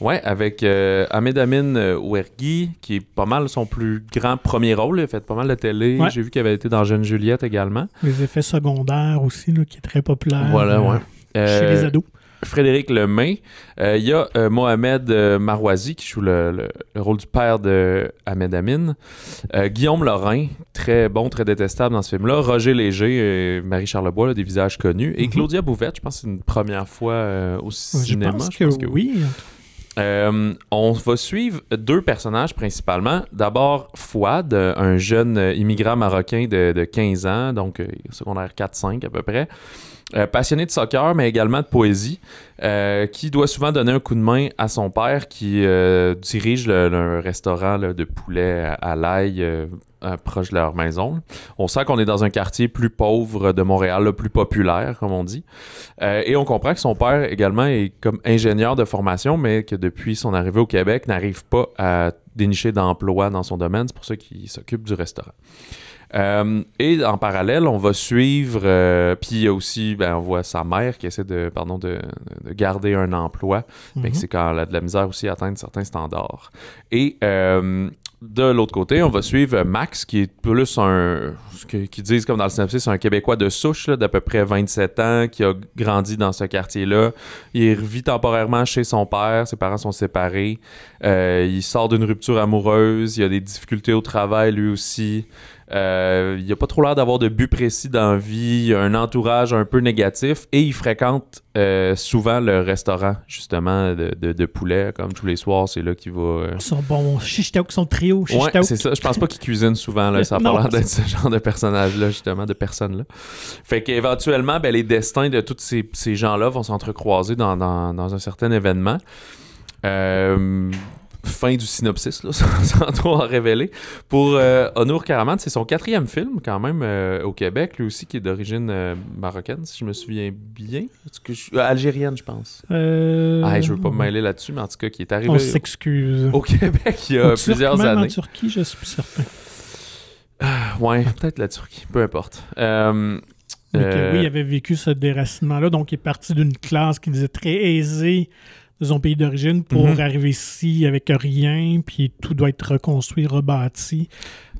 A: Ouais, avec euh, Ahmed Amin euh, Ouergui, qui est pas mal son plus grand premier rôle. Il a fait pas mal de télé.
B: Ouais.
A: J'ai vu qu'il avait été dans Jeune Juliette également.
B: Les effets secondaires aussi, là, qui est très populaire
A: Voilà,
B: euh,
A: ouais.
B: chez
A: Euh,
B: les ados.
A: Frédéric Lemay. Euh, Il y a euh, Mohamed euh, Marouazi qui joue le, le- le rôle du père de Ahmed Amin. Euh, Guillaume Lorrain, très bon, très détestable dans ce film-là. Roger Léger, euh, Marie Charlebois, là, des visages connus. Et
B: Mhm.
A: Claudia Bouvette, je pense que c'est une première fois euh, au
B: Je
A: cinéma.
B: pense que, oui.
A: Euh, on va suivre deux personnages principalement. D'abord, Fouad, un jeune immigrant marocain de, de 15 ans, donc euh, secondaire 4-5 à peu près. Euh, passionné de soccer, mais également de poésie, euh, qui doit souvent donner un coup de main à son père qui euh, dirige le, restaurant de poulet à, l'ail proche de leur maison. On sent qu'on est dans un quartier plus pauvre de Montréal, plus populaire, comme on dit. Et on comprend que son père également est comme ingénieur de formation, mais que depuis son arrivée au Québec, n'arrive pas à dénicher d'emploi dans son domaine. C'est pour ça qu'il s'occupe du restaurant. Euh, et en parallèle, on va suivre, euh, puis il y a aussi, ben, on voit sa mère qui essaie de, pardon, de, de garder un emploi, mais que
B: Mhm.
A: c'est quand elle a de la misère aussi à atteindre certains standards. Et euh, de l'autre côté, on va suivre Max, qui est plus un, que- qui disent comme dans le synopsis, c'est un Québécois de souche, d'à peu près 27 ans, qui a grandi dans ce quartier-là. Il vit temporairement chez son père, ses parents sont séparés. Il sort d'une rupture amoureuse, il a des difficultés au travail lui aussi. Euh, il a pas trop l'air d'avoir de but précis dans la vie, il a un entourage un peu négatif et il fréquente euh, souvent le restaurant justement de, de- de poulet, comme tous les soirs, c'est là qu'il va... euh,
B: Ils sont bons. Chichitaouk, son trio.
A: Ouais,
B: Chichitaouk.
A: c'est ça. Je pense pas qu'il cuisine souvent. Là. Ça a pas
B: Non.
A: l'air d'être ce genre de personnage-là, justement, de personne-là. Fait qu'éventuellement, ben, les destins de tous ces, ces gens-là vont s'entrecroiser dans, dans, dans un certain événement. Euh, fin du synopsis, là, sans, trop en révéler. Pour euh, Honour Karaman, c'est son quatrième film, quand même, euh, au Québec, lui aussi, qui est d'origine euh, marocaine, si je me souviens bien. Est-ce que je- euh, algérienne, je pense. Ah, je veux pas me mêler là-dessus, mais en tout cas, qui est arrivé
B: On s'excuse.
A: au Québec il y a
B: En Turc,
A: plusieurs
B: même
A: années.
B: En Turquie, je suis plus certain.
A: Ouais, peut-être la Turquie, peu importe.
B: Oui, il avait vécu ce déracinement-là. Donc, il est parti d'une classe qui disait très aisée de son pays d'origine pour
A: Mhm.
B: arriver ici avec rien, puis tout doit être reconstruit, rebâti.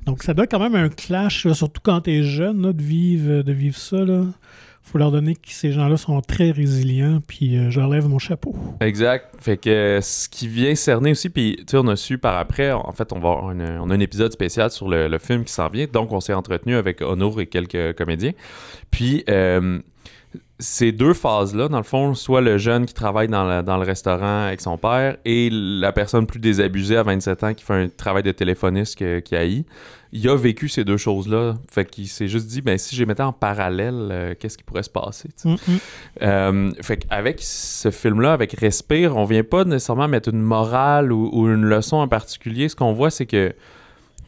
B: Donc, ça doit être quand même un clash, là, surtout quand tu es jeune, là, de, vivre, de vivre ça. Il faut leur donner que ces gens-là sont très résilients, puis euh, je leur lève mon chapeau.
A: Exact. Fait que euh, ce qui vient cerner aussi, puis tu sais, on a su par après, en fait, on va avoir on a un épisode spécial sur le, le film qui s'en vient, donc on s'est entretenu avec Honour et quelques comédiens. Puis euh, ces deux phases-là, dans le fond, soit le jeune qui travaille dans, la- dans le restaurant avec son père et la personne plus désabusée à 27 ans qui fait un travail de téléphoniste que- qui haït, il a vécu ces deux choses-là. Fait qu'il s'est juste dit, ben si je les mettais en parallèle, euh, qu'est-ce qui pourrait se passer? Euh, fait qu'avec ce film-là, avec Respire, on vient pas nécessairement mettre une morale ou, ou une leçon en particulier. Ce qu'on voit, c'est que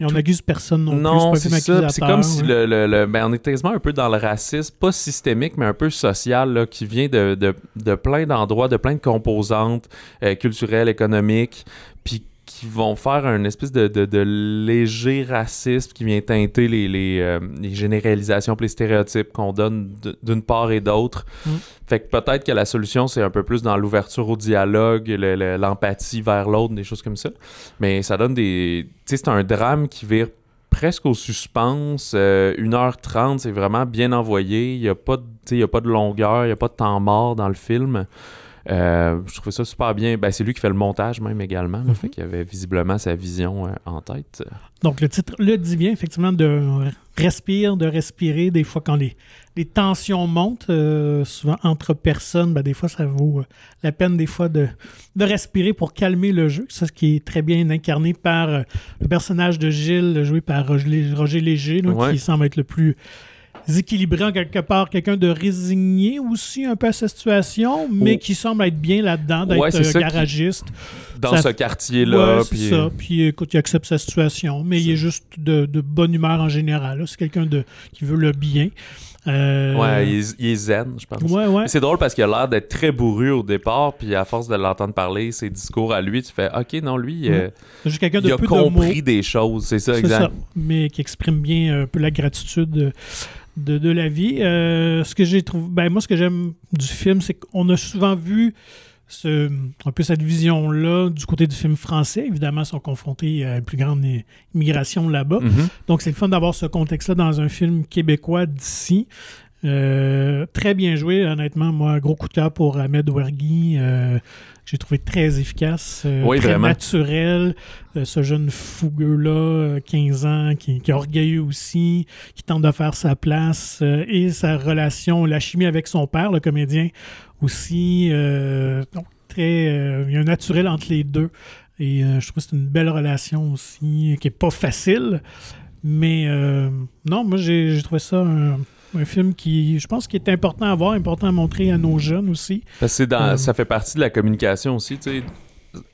B: Et on n'accuse personne non,
A: non,
B: plus.
A: c'est ça. C'est comme si le, le- le- ben, on est quasiment un peu dans le racisme, pas systémique, mais un peu social, là, qui vient de, de, de plein d'endroits, de plein de composantes euh, culturelles, économiques, puis qui vont faire un espèce de, de- de léger racisme qui vient teinter les, les, euh, les généralisations, les stéréotypes qu'on donne d'une part et d'autre.
B: Mm.
A: Fait que peut-être que la solution, c'est un peu plus dans l'ouverture au dialogue, le- le- l'empathie vers l'autre, des choses comme ça. Mais ça donne des... Tu sais, c'est un drame qui vire presque au suspense. euh, 1h30, c'est vraiment bien envoyé. Il n'y a, pas de- y a pas de longueur, il n'y a pas de temps mort dans le film. Euh, je trouvais ça super bien. Ben, c'est lui qui fait le montage même également. là.
B: Mhm.
A: Fait qu'il avait visiblement sa vision euh, en tête.
B: Donc, le titre le dit bien, effectivement, de respire, de respirer. Des fois, quand les, les tensions montent, euh, souvent entre personnes, ben, des fois, ça vaut euh, la peine, des fois, de, de respirer pour calmer le jeu. Ça, ce qui est très bien incarné par euh, le personnage de Gilles, joué par Roger, Roger Léger,
A: Ouais.
B: qui semble être le plus équilibré en quelque part, quelqu'un de résigné aussi un peu à sa situation, mais
A: Oh.
B: qui semble être bien là-dedans, d'être
A: Ouais,
B: euh,
A: qui-
B: garagiste.
A: Dans
B: Ça-
A: ce quartier-là.
B: Ouais, c'est
A: puis,
B: ça.
A: euh,
B: Puis écoute, il accepte sa situation, mais il est juste de, de bonne humeur en général. C'est quelqu'un de qui veut le bien. Euh,
A: Ouais, il est, il est zen, je pense.
B: ouais, ouais.
A: C'est drôle parce qu'il a l'air d'être très bourru au départ, puis à force de l'entendre parler, ses discours à lui, tu fais OK, non, lui, euh,
B: C'est juste quelqu'un de
A: il a
B: peu de mots.
A: compris des choses, c'est ça, exact.
B: ça, mais qui exprime bien un peu la gratitude de, la vie. Euh, ce que j'ai trouvé, ben moi, ce que j'aime du film, c'est qu'on a souvent vu ce, un peu cette vision-là du côté du film français. Évidemment, ils sont confrontés à une plus grande immigration là-bas.
A: Mhm.
B: Donc, c'est le fun d'avoir ce contexte-là dans un film québécois d'ici. Euh, très bien joué, honnêtement. Moi, gros coup de cœur pour Ahmed Ouergui. Euh, j'ai trouvé très efficace, euh,
A: Oui,
B: très
A: vraiment.
B: naturel. Euh, ce jeune fougueux-là, euh, 15 ans, qui, qui est orgueilleux aussi, qui tente de faire sa place. et sa relation, la chimie avec son père, le comédien, aussi. donc, très, il y a un naturel entre les deux. Et je trouve que c'est une belle relation aussi, qui est pas facile. Mais non, moi, j'ai j'ai trouvé ça un, un film qui, je pense, qui est important à voir, important à montrer à nos jeunes aussi.
A: Parce que c'est dans,
B: Euh,
A: ça fait partie de la communication aussi.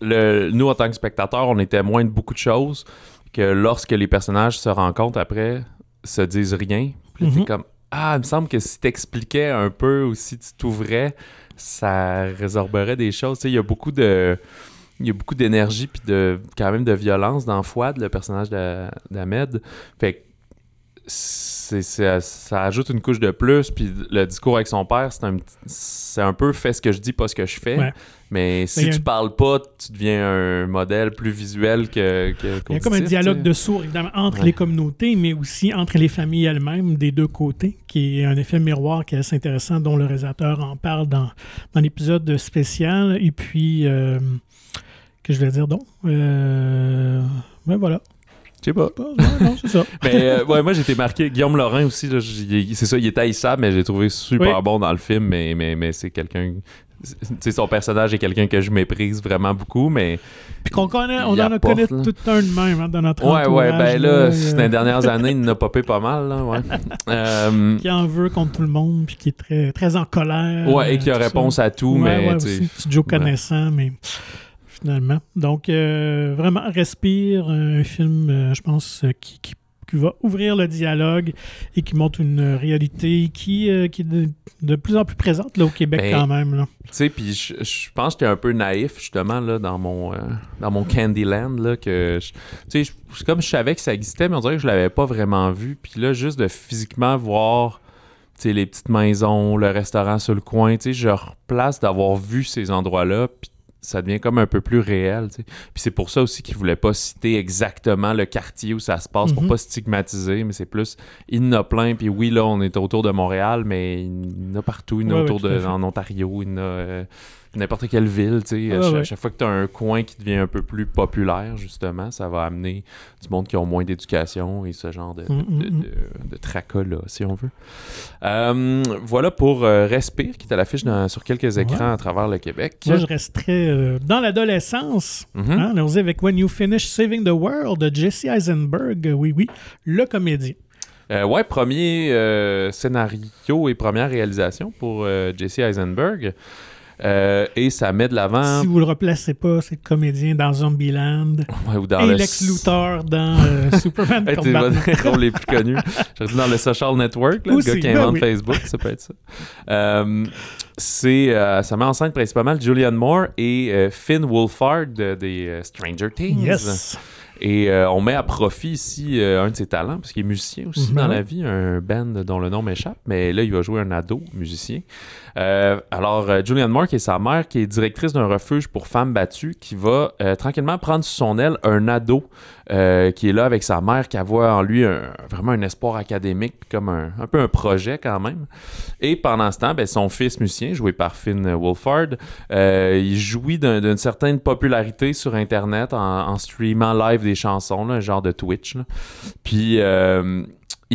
A: Le, nous, en tant que spectateurs, on est témoins de beaucoup de choses que lorsque les personnages se rencontrent après, se disent rien. Puis
B: Mhm.
A: comme Ah, il me semble que si t'expliquais un peu ou si tu t'ouvrais, ça résorberait des choses. Il y a beaucoup de. Il y a beaucoup d'énergie puis de quand même de violence dans Fouad, le personnage d'A- d'Ahmed. Fait que c'est, c'est- ça ajoute une couche de plus. Puis le discours avec son père, c'est un, c'est un peu fais ce que je dis, pas ce que je fais.
B: Ouais.
A: Mais si tu
B: un-
A: parles pas, tu deviens un modèle plus visuel que. que
B: Il y a comme un dialogue de sourds, évidemment, entre
A: Ouais.
B: les communautés, mais aussi entre les familles elles-mêmes, des deux côtés, qui est un effet miroir qui est assez intéressant, dont le réalisateur en parle dans, dans l'épisode spécial. Et puis, euh, que je vais dire donc? Euh, ben voilà.
A: Je sais pas.
B: Ouais, non, c'est ça.
A: Mais euh, ouais, moi j'ai été marqué. Guillaume Laurent aussi, là, c'est ça, il est haïssable, mais j'ai trouvé super
B: Oui.
A: bon dans le film. Mais, mais, mais c'est quelqu'un. sais, son personnage est quelqu'un que je méprise vraiment beaucoup, mais.
B: Puis qu'on connaît, on en a
A: là.
B: tout un de même hein, dans notre
A: Ouais, ouais, ben là, dans les dernières années, il a popé pas mal, là, ouais. Euh,
B: qui en veut contre tout le monde, puis qui est très, très en colère.
A: ouais, et qui a
B: ça.
A: réponse à tout,
B: Ouais,
A: mais.
B: ouais, aussi. Petit Joe connaissant, mais finalement. Donc, euh, vraiment, Respire, un film, euh, je pense, euh, qui, qui- qui va ouvrir le dialogue et qui montre une réalité qui, euh, qui est de, de plus en plus présente là, au Québec
A: Ben,
B: quand même.
A: Tu sais, puis je, je pense que j'étais un peu naïf, justement, là, dans mon, euh, dans mon Candyland, là, que... je- Tu sais, comme je savais que ça existait, mais on dirait que je l'avais pas vraiment vu. Puis là, juste de physiquement voir, tu sais, les petites maisons, le restaurant sur le coin, tu sais, je replace d'avoir vu ces endroits-là, puis ça devient comme un peu plus réel, tu sais. Puis c'est pour ça aussi qu'ils voulaient pas citer exactement le quartier où ça se passe, pour
B: Mhm.
A: pas stigmatiser, mais c'est plus... Il y en a plein, puis oui, là, on est autour de Montréal, mais il y en a partout, il y en a
B: Ouais,
A: autour de... en Ontario, il y en a... euh, n'importe quelle ville, tu sais, à
B: Ouais,
A: chaque, fois que tu as un coin qui devient un peu plus populaire, justement, ça va amener du monde qui ont moins d'éducation et ce genre de, de,
B: Mm, mm,
A: de-
B: mm.
A: de- tracas-là, si on veut. Euh, voilà pour euh, Respire, qui est à l'affiche sur quelques écrans à travers le Québec.
B: Moi, je resterais euh, dans l'adolescence.
A: Mhm.
B: Hein, allons-y avec When You Finish Saving the World de Jesse Eisenberg. Oui, oui, le comédien.
A: Euh, ouais, premier euh, scénario et première réalisation pour euh, Jesse Eisenberg. Euh, et ça met de l'avant.
B: Si vous le replacez pas, c'est le comédien dans Zombieland
A: Ouais, ou dans
B: et
A: le
B: Lex Luthor dans euh, Superman
A: Hey,
B: Batman.
A: les rôles les plus connus. Dit dans le social network, là, le gars qui
B: ben
A: invente
B: oui.
A: Facebook, ça peut être ça. Euh, c'est, euh, ça met en scène principalement Julianne Moore et Finn Wolfhard de- des Stranger Things.
B: Yes.
A: Et euh, on met à profit ici euh, un de ses talents, parce qu'il est musicien aussi
B: Mhm.
A: dans la vie, un band dont le nom m'échappe, mais là, il va jouer un ado musicien. Euh, alors, euh, Julianne Moore, qui est sa mère, qui est directrice d'un refuge pour femmes battues, qui va euh, tranquillement prendre sous son aile un ado qui est là avec sa mère, qui voit en lui vraiment un espoir académique, comme un, un peu un projet quand même. Et pendant ce temps, ben, son fils musicien, joué par Finn Wolfhard, il jouit d'un- d'une certaine popularité sur Internet en, streamant live des chansons, un genre de Twitch. Puis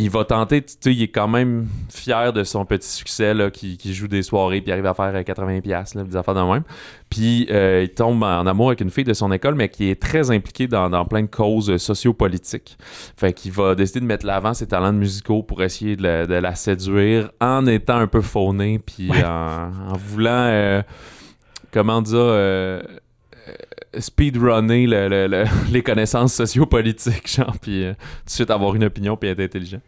A: il va tenter, tu sais, il est quand même fier de son petit succès, là, qui, qui joue des soirées, puis arrive à faire euh, 80$, piastres, là, des affaires de même. Puis euh, il tombe en amour avec une fille de son école, mais qui est très impliquée dans, dans plein de causes euh, sociopolitiques. Fait qu'il va décider de mettre l'avant ses talents musicaux pour essayer de la, de la séduire en étant un peu fauné, puis en, en voulant, euh, comment dire, euh, euh, speedrunner le- le- le- les connaissances sociopolitiques, genre, puis euh, tout de suite avoir une opinion puis être intelligent.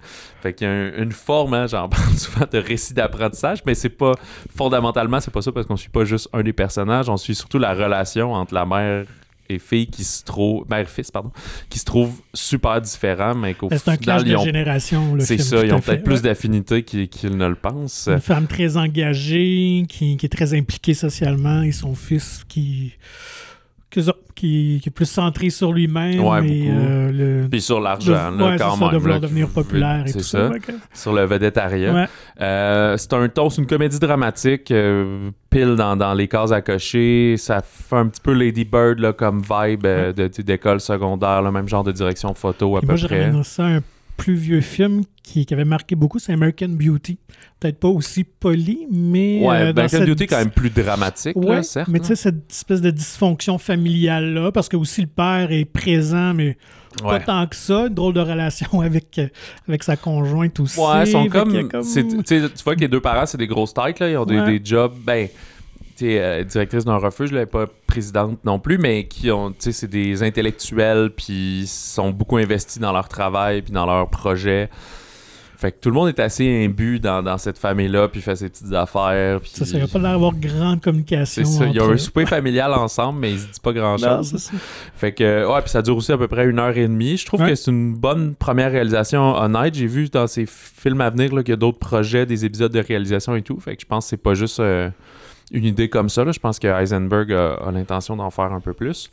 A: Fait qu'il y a un- une forme, hein, j'en parle souvent de récit d'apprentissage, mais c'est pas, fondamentalement, c'est pas ça parce qu'on suit pas juste un des personnages, on suit surtout la relation entre la mère et fille qui se trouve, mère-fils, pardon, qui se trouve super différents, mais qu'au
B: C'est un clash de génération.
A: c'est ça, ils ont peut-être plus
B: Ouais.
A: d'affinités qu'ils ne le pensent.
B: Une femme très engagée, qui, qui est très impliquée socialement, et son fils qui qui, qui est plus centré sur lui-même
A: Ouais,
B: et euh, le
A: Puis sur l'argent,
B: de-
A: là,
B: ouais,
A: quand
B: ça, de vouloir
A: là,
B: devenir populaire et tout
A: ça.
B: ça.
A: Sur le vedettariat.
B: Ouais.
A: Euh, c'est un ton, c'est une comédie dramatique, euh, pile dans, dans les cases à cocher. Ça fait un petit peu Lady Bird là, comme vibe d'école secondaire, le même genre de direction photo à peu
B: moi, je
A: près.
B: ramène ça à un plus vieux film qui, qui avait marqué beaucoup, c'est American Beauty. Peut-être pas aussi poli, mais.
A: Ouais,
B: euh, dans
A: American
B: cette
A: Beauty est quand même plus dramatique,
B: Ouais,
A: là, certes.
B: mais tu sais, cette espèce de dysfonction familiale-là, parce que aussi le père est présent, mais pas
A: ouais.
B: tant que ça. Une drôle de relation avec, euh, avec sa conjointe aussi.
A: Ouais, ils sont comme. Tu vois que les deux parents, c'est des grosses têtes, là. Ils ont des,
B: Ouais.
A: des jobs. Ben, euh, directrice d'un refuge, là, pas présidente non plus, mais qui ont. Tu sais, c'est des intellectuels, puis ils sont beaucoup investis dans leur travail, puis dans leurs projets. Fait que tout le monde est assez imbu dans, dans cette famille-là, puis fait ses petites affaires. Puis...
B: Ça, ça n'a pas l'air d'avoir grande communication.
A: C'est ça. Ils ont
B: entre
A: un souper familial ensemble, mais ils se disent pas grand-chose. Fait que, ouais, puis ça dure aussi à peu près une heure et demie. Je trouve
B: Ouais.
A: que c'est une bonne première réalisation honnête. J'ai vu dans ces films à venir qu'il y a d'autres projets, des épisodes de réalisation et tout. Fait que je pense que c'est pas juste euh, une idée comme ça. là. Je pense que Heisenberg a, a l'intention d'en faire un peu plus.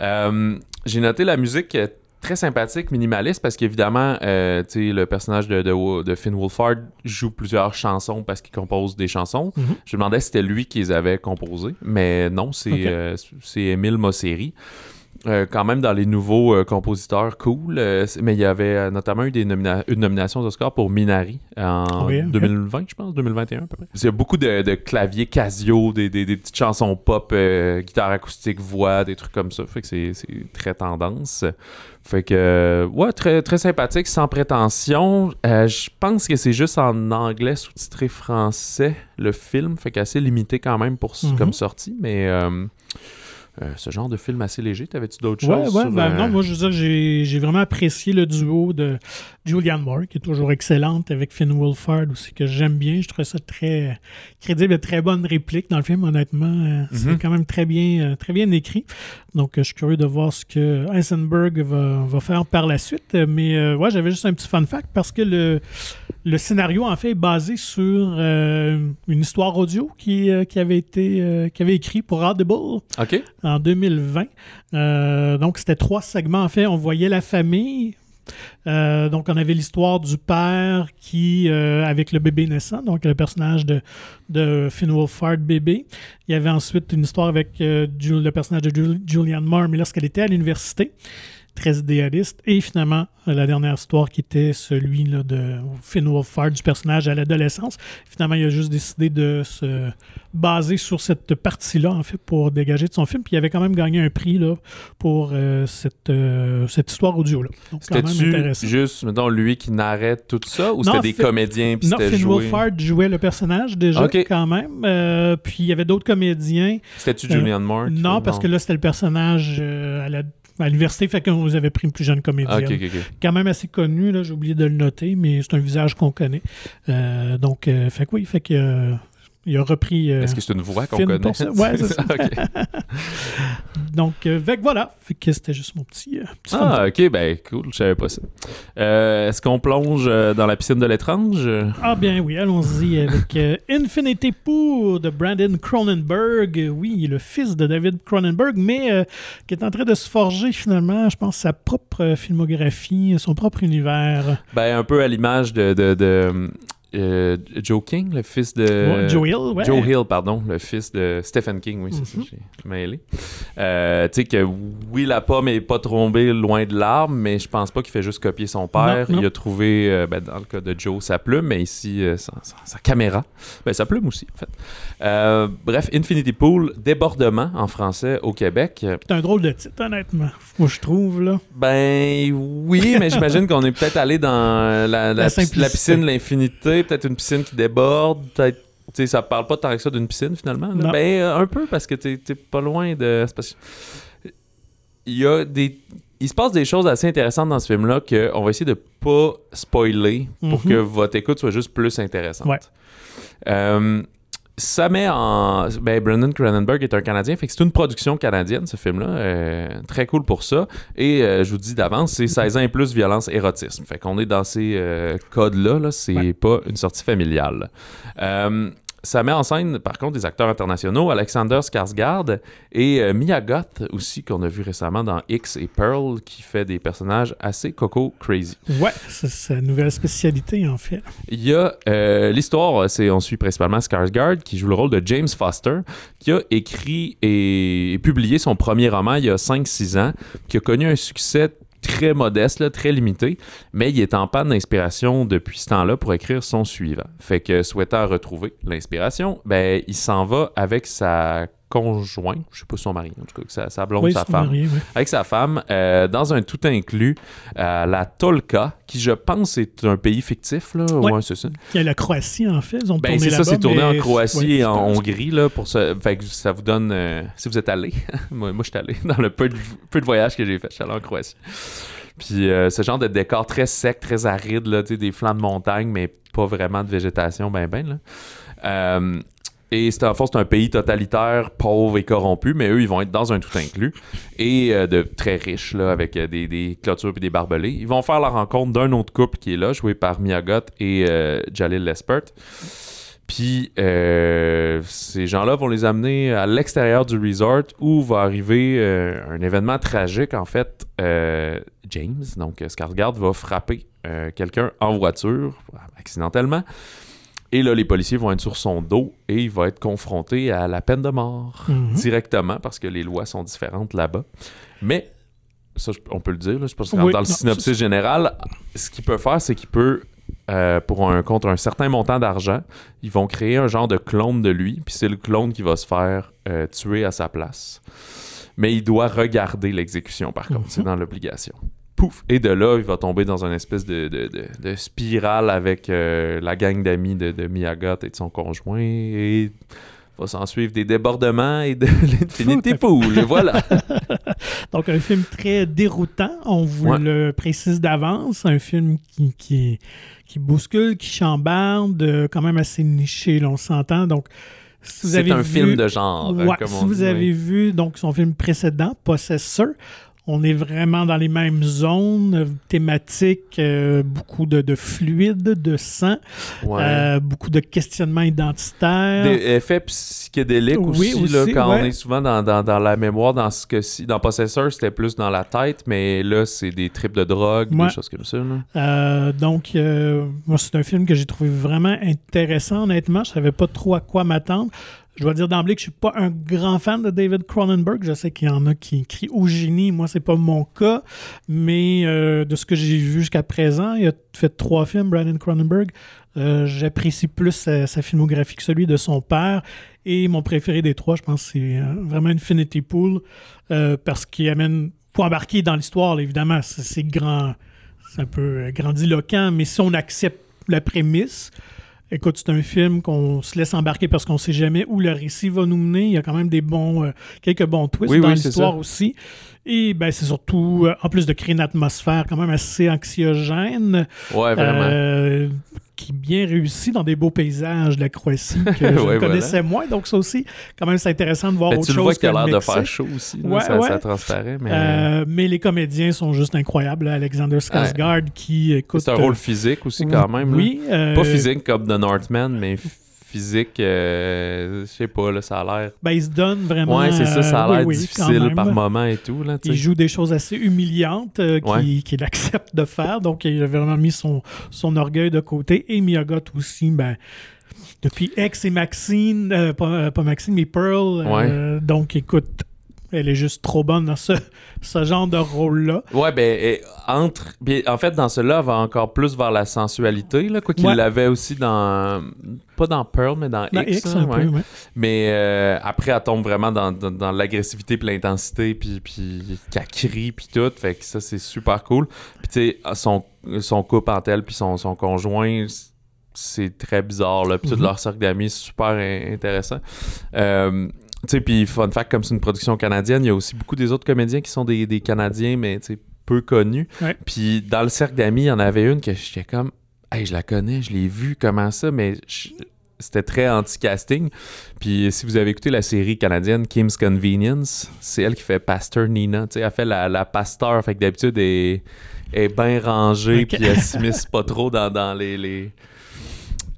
A: Euh, J'ai noté la musique très sympathique, minimaliste, parce qu'évidemment, euh, le personnage de, de, de Finn Wolfhard joue plusieurs chansons parce qu'il compose des chansons.
B: Mhm.
A: Je me demandais si c'était lui qui les avait composées, mais non, c'est
B: Ok.
A: euh, Émile Mosseri. Euh, quand même dans les nouveaux euh, compositeurs cool, euh, mais il y avait notamment eu des nomina- une nomination aux Oscars pour Minari en
B: Oui, ok.
A: 2020, je pense, 2021 à peu près. Il y a beaucoup de, de claviers Casio, des, des- des petites chansons pop, guitare acoustique, voix, des trucs comme ça. Fait que c'est très tendance. Fait que, ouais, très, très sympathique, sans prétention. Je pense que c'est juste en anglais sous-titré français, le film. Fait qu'assez limité quand même pour,
B: Mhm.
A: comme sortie. Mais euh, ce genre de film assez léger, t'avais-tu d'autres
B: Ouais,
A: choses?
B: ouais,
A: sur,
B: ben
A: euh,
B: non, moi je veux dire, j'ai j'ai vraiment apprécié le duo de Julianne Moore, qui est toujours excellente, avec Finn Wolfhard aussi, que j'aime bien. Je trouve ça très crédible et très bonne réplique dans le film, honnêtement. euh, C'est
A: Mhm.
B: quand même très bien, euh, très bien écrit. Donc, je suis curieux de voir ce que Heisenberg va, va faire par la suite. Mais euh, ouais, j'avais juste un petit fun fact parce que le, le scénario, en fait, est basé sur euh, une histoire audio qui, euh, qui avait été euh, qui avait écrit pour Audible en 2020. Euh, donc, c'était trois segments. En fait, on voyait la famille. Donc, on avait l'histoire du père qui, avec le bébé naissant, donc le personnage de, de Finn Wolfhard bébé. Il y avait ensuite une histoire avec le personnage de Jul- Julianne Moore, mais lorsqu'elle était à l'université, très idéaliste. Et finalement, la dernière histoire qui était celui là, de Finn Wolfhard, du personnage à l'adolescence. Finalement, il a juste décidé de se baser sur cette partie-là, en fait, pour dégager de son film. Puis il avait quand même gagné un prix là, pour euh, cette, euh, cette histoire audio-là. Intéressant.
A: juste, mettons, lui qui narrait tout ça ou c'était des comédiens puis
B: Non,
A: c'était
B: Finn
A: joué?
B: Wolfhard jouait le personnage déjà, quand même. Euh, puis il y avait d'autres comédiens.
A: C'était-tu Julianne Moore?
B: Non, parce que là, c'était le personnage à la- à l'université, fait qu'on vous avait pris une plus jeune comédienne.
A: Ah.
B: Quand même assez connu, là, j'ai oublié de le noter, mais c'est un visage qu'on connaît. Euh, donc, euh, fait que oui, fait que, euh, il a repris. euh,
A: Est-ce que c'est une voix qu'on connaît?
B: pour ça. Ouais, c'est ça. Donc, euh, fait que voilà, fait que c'était juste mon petit. euh, petit
A: Ah, ok, ben cool, je savais pas ça. Euh, Est-ce qu'on plonge dans la piscine de l'étrange?
B: Ah bien oui, allons-y avec Infinity Pool de Brandon Cronenberg. Oui, le fils de David Cronenberg, mais qui est en train de se forger finalement, je pense, sa propre filmographie, son propre univers.
A: Ben, un peu à l'image de, de, de, euh, Joe King, le fils de...
B: Ouais, Joe Hill, ouais.
A: Joe Hill, pardon, le fils de Stephen King, oui, c'est ça,
B: Mhm.
A: j'ai mêlé. Euh, tu sais que oui, la pomme est pas tombée loin de l'arbre, mais je pense pas qu'il fait juste copier son père.
B: Non, non.
A: Il a trouvé, euh, ben, dans le cas de Joe, sa plume, mais ici, sa, sa- sa caméra. Ben, sa plume aussi, en fait. Bref, Infinity Pool, débordement en français au Québec.
B: C'est un drôle de titre, honnêtement. Moi, je trouve, là.
A: Ben oui, mais j'imagine qu'on est peut-être allé dans la, la piscine de l'infinité, peut-être une piscine qui déborde, peut-être. Sais, ça parle pas tant que ça d'une piscine finalement. là.
B: Non.
A: Ben euh, un peu parce que t'es t'es pas loin de. parce- Il y a des. Il se passe des choses assez intéressantes dans ce film-là qu'on va essayer de pas spoiler pour
B: Mhm.
A: que votre écoute soit juste plus intéressante.
B: Ouais.
A: Euh, ça met en. Ben, Brendan Cronenberg est un Canadien, fait que c'est une production canadienne, ce film-là. euh, très cool pour ça. Et euh, je vous dis d'avance, c'est 16 ans et plus violence, érotisme. Fait qu'on est dans ces euh, codes-là, là, c'est
B: Ouais.
A: pas une sortie familiale. Ça met en scène, par contre, des acteurs internationaux, Alexander Skarsgård et euh, Mia Goth aussi, qu'on a vu récemment dans X et Pearl, qui fait des personnages assez coco crazy.
B: Ouais, c'est sa nouvelle spécialité, en fait.
A: Il y a euh, l'histoire, c'est on suit principalement Skarsgård, qui joue le rôle de James Foster, qui a écrit et publié son premier roman il y a 5-6 ans, qui a connu un succès très modeste, très limité, mais il est en panne d'inspiration depuis ce temps-là pour écrire son suivant. Fait que souhaitant retrouver l'inspiration, ben il s'en va avec sa conjoint, je sais pas son mari, en tout cas, sa, blonde, sa femme, avec sa femme, euh, dans un tout inclus, euh, la Tolka, qui je pense est un pays fictif, là, ouais. c'est ça.
B: Il y a la Croatie, en fait, ils ont
A: ben, c'est ça, c'est tourné en Croatie et en Hongrie, là, pour ça, fait que ça vous donne, euh, si vous êtes allé, moi, moi je suis allé, dans le peu de, peu de voyages que j'ai fait, je suis allé en Croatie. Puis ce genre de décor très sec, très aride, là, des flancs de montagne, mais pas vraiment de végétation, ben ben. Là. Euh, et c'est en c'est un pays totalitaire, pauvre et corrompu, mais eux, ils vont être dans un tout inclus et euh, de très riches, là, avec euh, des, clôtures et des barbelés. Ils vont faire la rencontre d'un autre couple qui est là, joué par Miyagot et euh, Jalil Lespert. Puis ces gens-là vont les amener à l'extérieur du resort où va arriver un événement tragique. En fait, James, donc Skarsgård, va frapper quelqu'un en voiture, accidentellement. Et là, les policiers vont être sur son dos et il va être confronté à la peine de mort mhm. directement parce que les lois sont différentes là-bas. Mais, ça, on peut le dire, je pense que dans le synopsis général, ce qu'il peut faire, c'est qu'il peut, euh, pour un, contre un certain montant d'argent, ils vont créer un genre de clone de lui, puis c'est le clone qui va se faire euh, tuer à sa place. Mais il doit regarder l'exécution, par contre, c'est mhm. dans l'obligation pouf, et de là, il va tomber dans une espèce de, spirale avec euh, la gang d'amis de, de Miyagot et de son conjoint, et va s'en suivre des débordements et de l'infinité poule. voilà.
B: Donc, un film très déroutant, on vous le précise d'avance. Un film qui, qui, qui bouscule, qui chambarde, euh, quand même assez niché, on s'entend. Donc,
A: c'est un film de genre.
B: si vous avez vu donc son film précédent, Possessor, on est vraiment dans les mêmes zones euh, thématiques, euh, beaucoup de, de, fluide, de sang, euh, beaucoup de questionnements identitaires.
A: Des effets psychédéliques aussi, là, quand on est souvent dans, dans, la mémoire, dans ce que si, dans Possessor, c'était plus dans la tête, mais là, c'est des tripes de drogue, des choses comme ça.
B: donc, moi, c'est un film que j'ai trouvé vraiment intéressant, honnêtement. Je savais pas trop à quoi m'attendre. Je dois dire d'emblée que je suis pas un grand fan de David Cronenberg. Je sais qu'il y en a qui crient au génie. Moi, c'est pas mon cas. Mais euh, de ce que j'ai vu jusqu'à présent, il a fait trois films, Brandon Cronenberg. Euh, j'apprécie plus sa, filmographie que celui de son père. Et mon préféré des trois, je pense, c'est euh, vraiment Infinity Pool. parce qu'il amène. Pour embarquer dans l'histoire, évidemment, c'est grand. C'est un peu grandiloquent. Mais si on accepte la prémisse, Écoute, c'est un film qu'on se laisse embarquer parce qu'on ne sait jamais où le récit va nous mener. Il y a quand même des bons, euh, quelques bons twists dans l'histoire aussi. Et ben, c'est surtout, euh, en plus de créer une atmosphère quand même assez anxiogène.
A: Ouais, vraiment. Euh,
B: qui bien réussi dans des beaux paysages de la Croatie que je connaissais moins. Donc, ça aussi, quand même, c'est intéressant de voir autre chose. Tu vois
A: qu'il a l'air de faire chaud aussi. ça, ça, transparaît. Mais...
B: Euh, mais... les comédiens sont juste incroyables. Alexander Skarsgård qui écoute.
A: C'est un rôle physique aussi, quand même.
B: Oui.
A: Pas physique comme The Northman, mais physique, euh, je sais pas, là, ça a l'air.
B: Ben, il se donne vraiment.
A: Ouais, c'est ça, ça a l'air difficile par moment et tout. Là,
B: il joue des choses assez humiliantes euh, qu'il accepte de faire, donc il a vraiment mis son, son orgueil de côté. Et Miyagot aussi, ben. Depuis X et Maxine, euh, pas, pas, Maxine, mais Pearl. donc, écoute, elle est juste trop bonne dans ce, ce genre de rôle-là.
A: Ouais, ben, entre. en fait, dans cela, elle va encore plus vers la sensualité, là, quoi qu'il l'avait aussi dans. Pas dans Pearl, mais dans, X. Hein, ouais. Mais euh, après, elle tombe vraiment dans, dans, l'agressivité puis l'intensité, puis, puis qu'elle crie, puis tout. Fait que ça, c'est super cool. Puis, tu sais, son, son couple en tel, puis son, son conjoint c'est très bizarre là puis tout mm-hmm. leur cercle d'amis c'est super intéressant euh, sais, puis fun fact, comme c'est une production canadienne, il y a aussi beaucoup des autres comédiens qui sont des, des Canadiens, mais tu sais, peu connus. Puis dans le cercle d'amis, il y en avait une que j'étais comme, hey, je la connais, je l'ai vue, comment ça, mais c'était très anti-casting. Puis si vous avez écouté la série canadienne Kim's Convenience, c'est elle qui fait Pasteur Nina. Tu sais, elle fait la, la pasteur, fait que d'habitude, elle, est bien rangée, puis elle s'immisce pas trop dans, dans les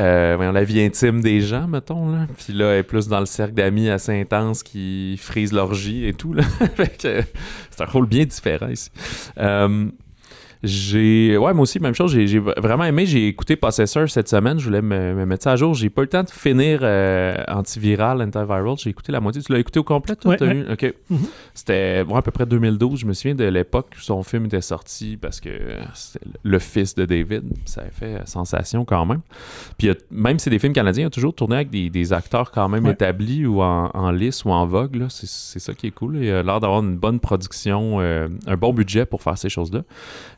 A: euh, la vie intime des gens, mettons. Là. Puis là, elle est plus dans le cercle d'amis assez intense qui frisent l'orgie et tout. Là. Que, c'est un rôle bien différent ici. Euh, j'ai. Ouais, moi aussi, même chose. J'ai, j'ai vraiment aimé. J'ai écouté Possessor cette semaine. Je voulais me, me mettre ça à jour. J'ai pas eu le temps de finir euh, antiviral, antiviral. J'ai écouté la moitié. Tu l'as écouté au complet, toi?
B: Ouais,
A: T'as
B: ouais.
A: eu- Ok.
B: Mhm.
A: C'était bon, à peu près 2012. Je me souviens de l'époque où son film était sorti parce que c'est le fils de David. Ça a fait sensation quand même. Puis même si c'est des films canadiens, il a toujours tourné avec des, des acteurs quand même
B: Ouais.
A: établis ou en, en lice ou en vogue. là. C'est, c'est ça qui est cool. Il a l'air d'avoir une bonne production, euh, un bon budget pour faire ces choses-là.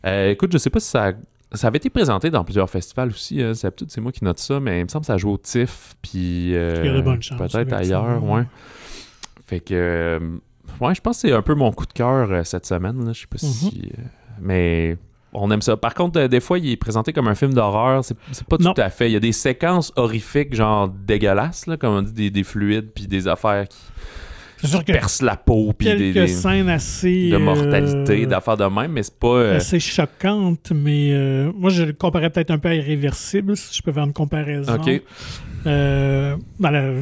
A: Euh, écoute, je sais pas si ça, ça avait été présenté dans plusieurs festivals aussi. Hein. C'est, peut-être c'est moi qui note ça, mais il me semble que ça joue au TIFF. Puis euh, peut-être ailleurs. Ouais. Fait que. euh, ouais, je pense que c'est un peu mon coup de cœur euh, cette semaine. Là. Je sais pas
B: Mhm.
A: si. euh, mais. On aime ça. Par contre, euh, des fois, il est présenté comme un film d'horreur. C'est, pas
B: Non.
A: tout à fait. Il y a des séquences horrifiques, genre dégueulasses, là, comme on dit, des, des fluides, puis des affaires qui
B: sûr que
A: percent la peau, puis
B: quelques
A: des, des-
B: scènes assez...
A: de mortalité,
B: euh,
A: d'affaires de même, mais c'est pas. euh,
B: assez choquantes, mais euh, moi, je le comparais peut-être un peu à Irréversible, si je peux faire une comparaison.
A: Ok.
B: Dans la-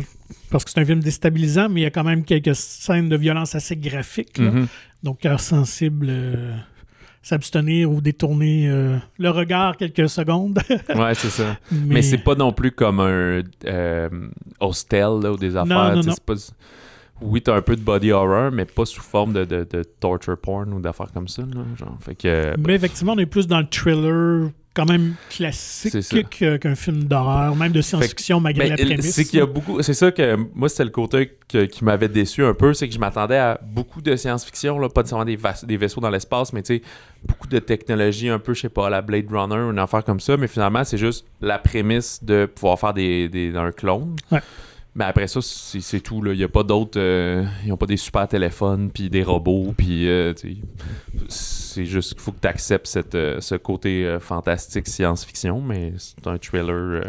B: Parce que c'est un film déstabilisant, mais il y a quand même quelques scènes de violence assez graphiques. là.
A: Mhm.
B: Donc, cœur sensible, s'abstenir ou détourner euh, le regard quelques secondes.
A: Ouais, c'est ça.
B: mais
A: Mais c'est pas non plus comme un euh, hostel là, ou des affaires.
B: non, non.
A: c'est pas- Oui, t'as un peu de body horror, mais pas sous forme de, de- de torture porn ou d'affaires comme ça. Là, genre. Fait que,
B: Mais effectivement, on est plus dans le thriller quand même classique qu'un film d'horreur, même de science-fiction malgré
A: Ben,
B: la prémisse.
A: c'est qu'il y a beaucoup. C'est ça que moi, c'était le côté que- qui m'avait déçu un peu, c'est que je m'attendais à beaucoup de science-fiction, pas nécessairement des vaisseaux dans l'espace, mais tu sais, beaucoup de technologie, un peu, je sais pas, la Blade Runner ou une affaire comme ça, mais finalement, c'est juste la prémisse de pouvoir faire des, des, un clone.
B: Ouais.
A: Mais après ça, c'est tout. Il n'y a pas d'autres. euh, ils n'ont pas des super téléphones, puis des robots, puis. euh, c'est juste qu'il faut que tu acceptes ce côté euh, fantastique science-fiction, mais c'est un thriller. euh,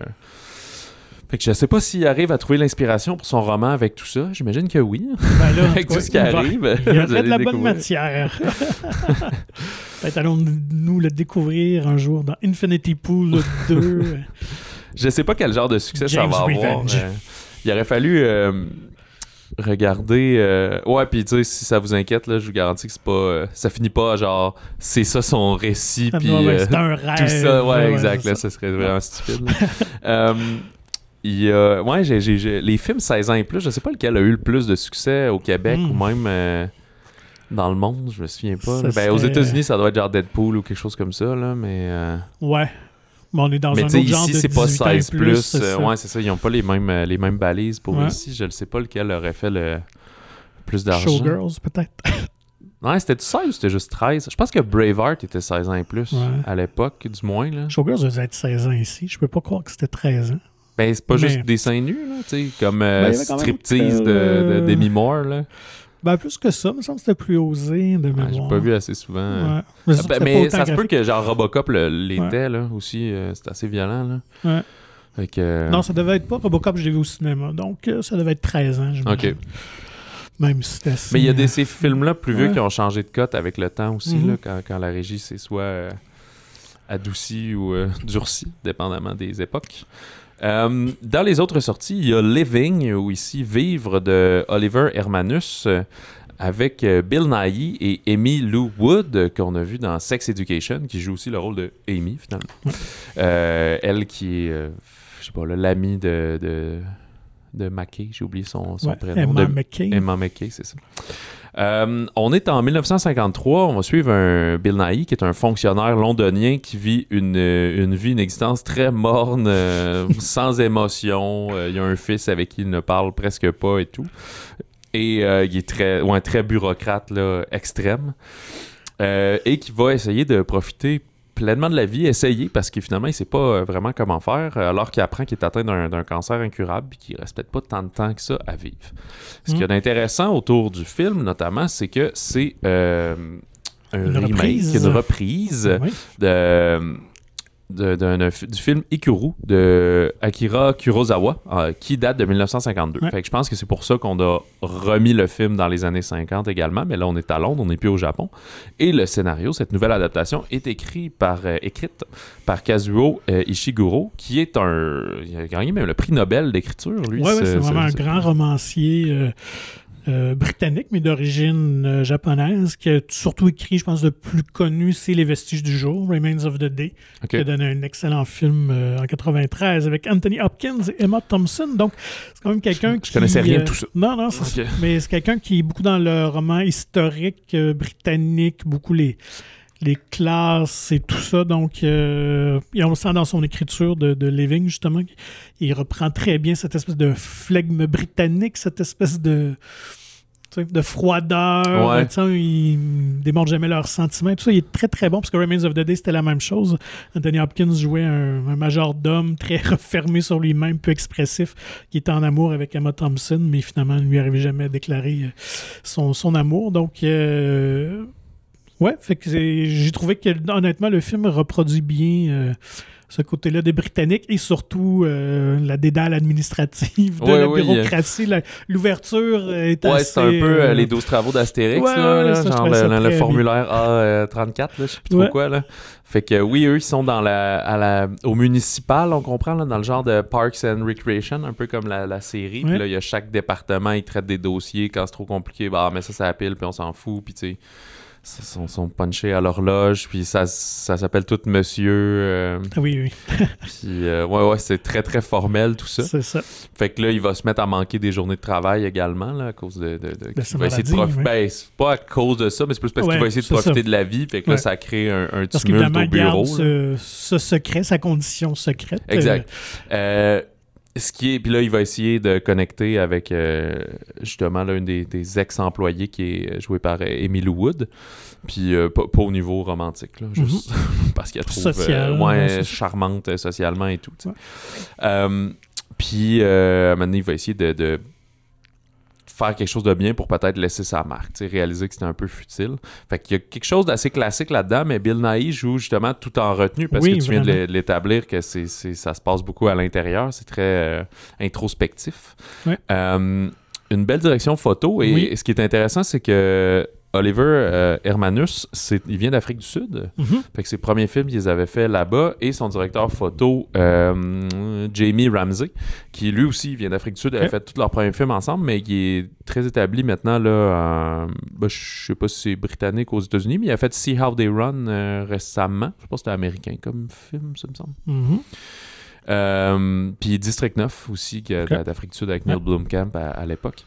A: fait que je sais pas s'il arrive à trouver l'inspiration pour son roman avec tout ça. J'imagine que oui.
B: Ben là, en
A: avec
B: tout
A: ce qui
B: va-
A: arrive.
B: Il y aurait de la bonne matière. Peut-être allons-nous le découvrir un jour dans Infinity Pool 2.
A: Je sais pas quel genre de succès
B: James
A: ça va avoir. Il aurait fallu euh, regarder. euh, Ouais, puis tu sais, si ça vous inquiète, là, je vous garantis que c'est pas. euh, ça finit pas genre, c'est ça son récit, puis
B: ouais, ouais, c'est un rêve.
A: tout ça. Ouais, exact.
B: c'est
A: là,
B: ça.
A: ça serait vraiment stupide. il y a- ouais, j'ai, j'ai- j'ai- les films 16 ans et plus, je sais pas lequel a eu le plus de succès au Québec
B: Hmm.
A: ou même euh, dans le monde, je me souviens pas. Ben, Aux États-Unis, ça doit être genre Deadpool ou quelque chose comme ça, là, mais. euh,
B: Ouais. Mais on est dans
A: mais
B: un
A: tu sais,
B: autre genre
A: ici,
B: de
A: c'est pas
B: 18 ans et
A: 16 plus.
B: c'est
A: euh,
B: ça.
A: ouais, c'est ça. Ils ont pas les mêmes, euh, les mêmes balises pour
B: Ouais.
A: ici. Je ne sais pas lequel aurait fait le plus d'argent.
B: Showgirls, peut-être.
A: Ouais, c'était 16 ou c'était juste 13 Je pense que Braveheart était 16 ans et plus
B: Ouais.
A: à l'époque, du moins. Là.
B: Showgirls devait être 16 ans ici. Je peux pas croire que c'était 13 ans.
A: Ben, c'est pas
B: Mais-
A: juste des seins nus, là, tu sais, comme euh,
B: Ben,
A: striptease de, de
B: euh,
A: Demi Moore. Là.
B: Ben, plus que ça, il me semble que c'était plus osé de mémoire.
A: J'ai pas vu assez souvent. euh.
B: Ouais. Mais, c'est
A: Ah, ben,
B: c'était
A: mais ça se peut que genre Robocop l'était là aussi, euh, c'est assez violent là.
B: Ouais.
A: Fait que, euh,
B: Non, ça devait être pas Robocop, je l'ai vu au cinéma. Donc, euh, ça devait être 13 ans, j'imagine.
A: Ok.
B: Même si c'était assez...
A: Mais il y a des,
B: euh,
A: ces films-là plus vieux
B: Ouais.
A: qui ont changé de cote avec le temps aussi, là, quand, quand la régie s'est soit euh, adoucie ou euh, durcie, dépendamment des époques. Euh, dans les autres sorties, il y a Living, ou ici Vivre de Oliver Hermanus, euh, avec euh, Bill Nighy et Amy Lou Wood, qu'on a vu dans Sex Education, qui joue aussi le rôle de Amy, finalement. Euh, elle qui est, je sais pas, l'amie de, de, de Mackay, j'ai oublié son, son
B: ouais,
A: prénom.
B: Emma
A: de-
B: McKay.
A: Emma McKay, c'est ça. Euh, on est en 1953. On va suivre un Bill Nighy, qui est un fonctionnaire londonien qui vit une, euh, une vie, une existence très morne, euh, sans émotion. Euh, il a un fils avec qui il ne parle presque pas et tout. Et il est très, ouais, très bureaucrate, là, extrême. Et qui va essayer de profiter pleinement de la vie, essayer, parce que finalement, il sait pas euh, vraiment comment faire, euh, alors qu'il apprend qu'il est atteint d'un d'un cancer incurable et qu'il reste peut-être pas tant de temps que ça à vivre. Ce qu'il y a d'intéressant autour du film, notamment, c'est que c'est euh, un
B: Une
A: remake,
B: reprise.
A: une reprise
B: Oui.
A: de, de- du film Ikuru de Akira Kurosawa, euh, qui date de 1952.
B: Ouais.
A: Fait que je pense que c'est pour ça qu'on a remis le film dans les années 50 également, mais là, on est à Londres, on n'est plus au Japon. Et le scénario, cette nouvelle adaptation, est écrit par, euh, écrite par Kazuo euh, Ishiguro, qui est un... Il a gagné même le prix Nobel d'écriture, lui.
B: Oui,
A: ce-
B: c'est vraiment un grand romancier euh, britannique, mais d'origine euh, japonaise, qui a surtout écrit, je pense, le plus connu, c'est Les Vestiges du jour, Remains of the Day, qui a donné un excellent film euh, en 93 avec Anthony Hopkins et Emma Thompson. Donc, c'est quand même quelqu'un qui.
A: je connaissais rien de
B: euh,
A: tout ça.
B: Non, non, c'est ça.
A: Ok.
B: Mais c'est quelqu'un qui est beaucoup dans le roman historique britannique, beaucoup les, les classes et tout ça. Donc, euh, et on le sent dans son écriture de, de Living, justement. Il reprend très bien cette espèce de flegme britannique, cette espèce de, de froideur.
A: Ouais.
B: Tu sais, Ils démontrent jamais leurs sentiments. Tout ça, il est très, très bon, parce que Remains of the Day, c'était la même chose. Anthony Hopkins jouait un, un majordome très refermé sur lui-même, peu expressif, qui était en amour avec Emma Thompson, mais finalement, il ne lui arrivait jamais à déclarer euh, son, son amour. Donc, euh, ouais, fait que j'ai trouvé que, honnêtement, le film reproduit bien euh, ce côté-là des Britanniques et surtout euh, la dédale administrative de
A: Ouais,
B: la
A: ouais,
B: bureaucratie. L'ouverture est
A: Ouais,
B: assez...
A: c'est un peu euh, les 12 travaux d'Astérix, là, genre le, le- formulaire A34, là, je sais plus trop quoi. Là. Fait que oui, eux, ils sont dans la, à la, au municipal, on comprend, là, dans le genre de Parks and Recreation, un peu comme la, la série. Puis là, il y a chaque département, ils traitent des dossiers. Quand c'est trop compliqué, bah, mais ça, ça appelle, puis on s'en fout. Puis tu sais, sont, sont punchés à l'horloge, puis ça, ça s'appelle tout monsieur. euh,
B: oui, oui,
A: puis euh, ouais, ouais, c'est très, très formel tout ça.
B: c'est ça.
A: Fait que là, il va se mettre à manquer des journées de travail également, là, à cause de. de, de-
B: De
A: qu'il
B: sa
A: va essayer de
B: maladie,
A: profi-
B: ouais.
A: Ben, c'est pas à cause de ça, mais c'est plus parce qu'il va essayer de profiter
B: ça.
A: de la vie. Fait que là, ça crée un, un tumulte au
B: il
A: bureau.
B: ce, ce secret, sa condition secrète.
A: Exact. Euh, ce qui est, puis là, il va essayer de connecter avec euh, justement l'un des, des ex-employés qui est joué par Emily Wood. Puis euh, pas, pas au niveau romantique, là, juste parce qu'elle trouve.
B: Social,
A: euh,
B: ouais,
A: ouais, charmante socialement et tout.
B: Ouais.
A: Puis à un moment donné, il va essayer de, de faire quelque chose de bien pour peut-être laisser sa marque, réaliser que c'était un peu futile. Fait qu'il y a quelque chose d'assez classique là-dedans, mais Bill Nighy joue justement tout en retenue parce
B: Oui,
A: que tu viens de
B: vraiment.
A: l'é- de l'établir que c'est, ça se passe beaucoup à l'intérieur, c'est très euh, introspectif.
B: Ouais.
A: Euh, une belle direction photo et,
B: Oui.
A: ce qui est intéressant, c'est que Oliver euh, Hermanus, c'est, il vient d'Afrique du Sud.
B: Mhm.
A: Fait que ses premiers films, ils les avaient fait là-bas. Et son directeur photo, euh, Jamie Ramsey, qui lui aussi vient d'Afrique du Sud, avait
B: Ok.
A: fait tous leurs premiers films ensemble, mais qui est très établi maintenant. là. en- ben, je sais pas si c'est britannique aux États-Unis, mais il a fait See How They Run euh, récemment. Je sais pas si c'était américain comme film, ça me semble.
B: Mhm.
A: Euh, puis District 9 aussi, qui est
B: Ok.
A: d'Afrique du Sud avec Neil. Blomkamp à, à l'époque.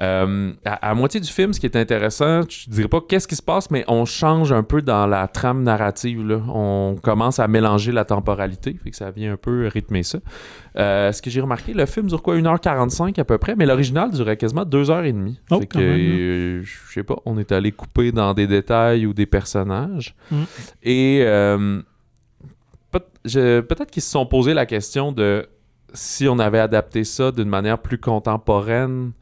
A: Euh, à, à moitié du film, ce qui est intéressant, je dirais pas qu'est-ce qui se passe, mais on change un peu dans la trame narrative. là. On commence à mélanger la temporalité, fait que ça vient un peu rythmer ça. Euh, ce que j'ai remarqué, le film dure quoi 1h45 à peu près, mais l'original durait quasiment 2h30.
B: Oh,
A: fait que, euh, je sais pas, on est allé couper dans des détails ou des personnages.
B: Mm.
A: Et peut-être qu'ils se sont posé la question de si on avait adapté ça d'une manière plus contemporaine,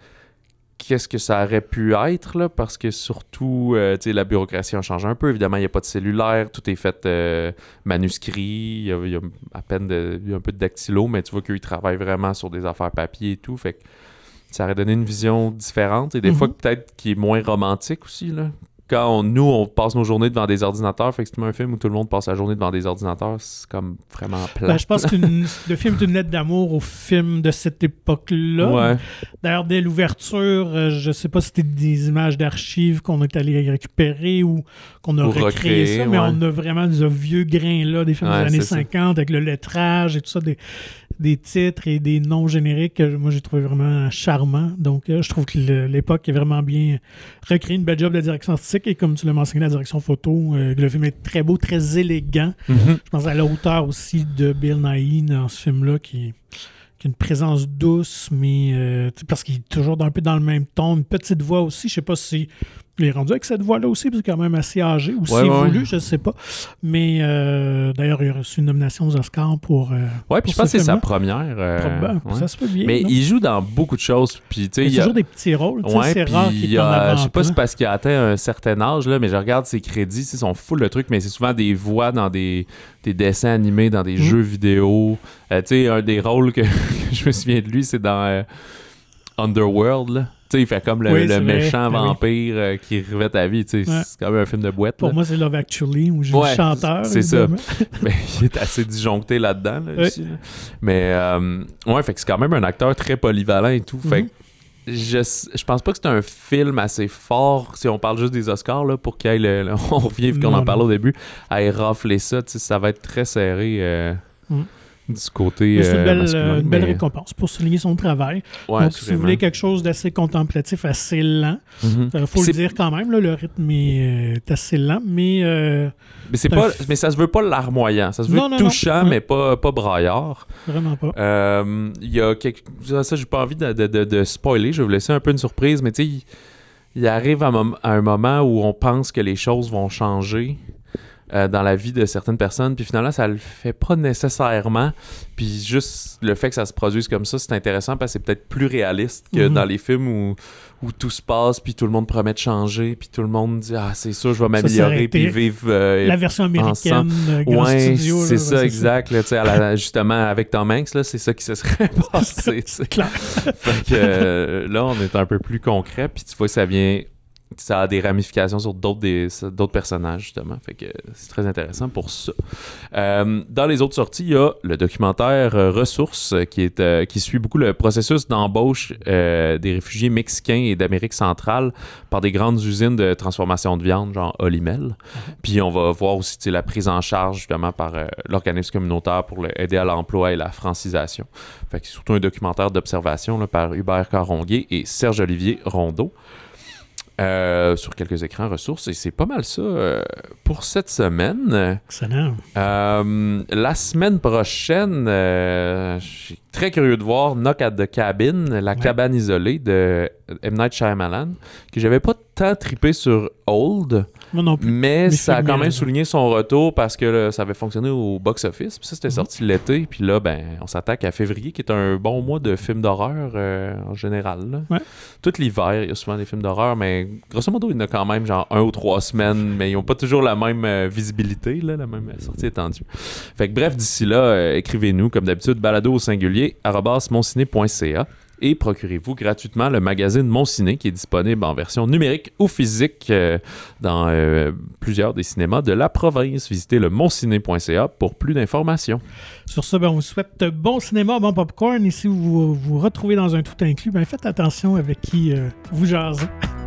A: qu'est-ce que ça aurait pu être, là? Parce que surtout, euh, la bureaucratie a changé un peu. Évidemment, il n'y a pas de cellulaire, tout est fait euh, manuscrit, il y, a, il y a à peine de, il y a un peu de dactylo, mais tu vois qu'ils travaillent vraiment sur des affaires papier et tout. Fait que ça aurait donné une vision différente et des
B: Mhm.
A: fois peut-être qui est moins romantique aussi, là. Quand on- nous, on passe nos journées devant des ordinateurs, fait que si tu mets un film où tout le monde passe la journée devant des ordinateurs, c'est comme vraiment plat.
B: Ben, je pense que le film est une lettre d'amour au film de cette époque-là.
A: Ouais.
B: D'ailleurs, dès l'ouverture, euh, je sais pas si c'était des images d'archives qu'on est allé récupérer ou qu'on a
A: Ou
B: recréé
A: recréer,
B: ça, mais
A: ouais.
B: on a vraiment ce vieux grain-là des films
A: Ouais,
B: des années
A: c'est ça.
B: 50 avec le lettrage et tout ça, des, des titres et des noms génériques que moi j'ai trouvé vraiment charmants. Donc, euh, je trouve que l'époque est vraiment bien recréée, une belle job de la direction artistique et comme tu l'as mentionné, la direction photo, euh, le film est très beau, très élégant.
A: Mhm.
B: Je pense à la hauteur aussi de Bill Nighy dans ce film-là, qui, qui a une présence douce, mais euh, parce qu'il est toujours un peu dans le même ton, une petite voix aussi. Je sais pas si Il est rendu avec cette voix-là aussi, parce qu'il est quand même assez âgé, ou
A: Ouais,
B: si
A: ouais,
B: voulu, je ne sais pas. Mais euh, d'ailleurs, il a reçu une nomination aux Oscars pour. euh,
A: Ouais, puis je pense que c'est sa première. euh,
B: Probable.
A: ouais.
B: Ça se peut bien.
A: Mais
B: non?
A: il joue dans beaucoup de choses. Puis,
B: Il y a toujours des petits rôles. c'est
A: puis
B: rare
A: il
B: qu'il
A: je sais pas si c'est parce qu'il a atteint un certain âge, là, mais je regarde ses crédits, ils sont full de trucs, mais c'est souvent des voix dans des, des dessins animés, dans des
B: Mhm.
A: jeux vidéo. Euh, tu sais, un des rôles que, je me souviens de lui, c'est dans Underworld, là. Tu sais, il fait comme le,
B: Oui,
A: le
B: c'est vrai.
A: méchant
B: oui.
A: vampire euh, qui revêt ta vie.
B: Ouais.
A: C'est quand même un film de boîte.
B: Pour
A: là.
B: moi, c'est Love Actually, où
A: Ouais,
B: le chanteur.
A: c'est ça. Mais il est assez disjoncté là-dedans, là,
B: Oui.
A: Mais, euh, ouais, fait que c'est quand même un acteur très polyvalent et tout. Fait que je, je pense pas que c'est un film assez fort, si on parle juste des Oscars, là, pour qu'il le, le- On revient, qu'on en parlait au début, à rafler ça. Ça va être très serré euh,
B: Mhm.
A: Du côté.
B: C'est une
A: euh,
B: belle,
A: masculin,
B: euh, une belle
A: mais-
B: récompense pour souligner son travail.
A: Ouais,
B: Donc, si vous voulez quelque chose d'assez contemplatif, assez lent,
A: Mhm.
B: il faut le dire quand même, là, le rythme est, assez lent, mais euh,
A: Mais, c'est pas, mais ça se veut pas larmoyant. Ça se veut
B: Non, non,
A: touchant,
B: non.
A: mais pas, pas braillard.
B: vraiment pas.
A: Euh, Il y a quelque... Ça, j'ai pas envie de, de- de- de spoiler. Je vais vous laisser un peu une surprise, mais tu sais, il, il arrive à un moment où on pense que les choses vont changer euh, dans la vie de certaines personnes, puis finalement, ça le fait pas nécessairement. Puis juste le fait que ça se produise comme ça, c'est intéressant parce que c'est peut-être plus réaliste que
B: Mhm.
A: dans les films où, où tout se passe, puis tout le monde promet de changer, puis tout le monde dit Ah, c'est sûr, je vais
B: Ça, ça
A: m'améliorer, puis vivre. euh,
B: La version américaine, euh,
A: Ouais, c'est ça, exact. là, à la- justement, avec Tom Hanks, c'est ça qui se serait passé. sais.
B: Clair.
A: Fait que euh, là, on est un peu plus concret, puis tu vois, ça vient. Ça a des ramifications sur d'autres personnages, justement. Fait que c'est très intéressant pour ça. Euh, dans les autres sorties, il y a le documentaire euh, Ressources euh, qui, est, euh, qui suit beaucoup le processus d'embauche des réfugiés mexicains et d'Amérique centrale par des grandes usines de transformation de viande, genre Olimel. Puis on va voir aussi la prise en charge, justement, par l'organisme communautaire pour le- aider à l'emploi et la francisation. Fait que c'est surtout un documentaire d'observation par Hubert Caronguet et Serge-Olivier Rondeau. Euh, sur quelques écrans ressources et c'est pas mal ça euh, pour cette semaine.
B: Excellent.
A: Euh, la semaine prochaine, je suis très curieux de voir Knock at the Cabin, la
B: Ouais.
A: cabane isolée de M. Night Shyamalan, que j'avais pas tant trippé sur Old,
B: Moi non plus.
A: mais
B: Mais
A: ça a quand même souligné son retour parce que là, ça avait fonctionné au box-office. Puis ça, c'était
B: Mhm.
A: sorti l'été. Puis là, ben, on s'attaque à février, qui est un bon mois de films d'horreur euh, en général. là.
B: Ouais.
A: Tout l'hiver, il y a souvent des films d'horreur, mais grosso modo, il y en a quand même genre un ou trois semaines, mais ils n'ont pas toujours la même euh, visibilité, là, la même sortie étendue. Fait que bref, d'ici là, euh, écrivez-nous, comme d'habitude, balado au singulier, et procurez-vous gratuitement le magazine Mon Ciné qui est disponible en version numérique ou physique euh, dans euh, plusieurs des cinémas de la province. Visitez le monciné.ca pour plus d'informations.
B: Sur ça, ben, on vous souhaite bon cinéma, bon popcorn. Et si vous vous retrouvez dans un tout inclus, ben, faites attention avec qui euh, vous jasez.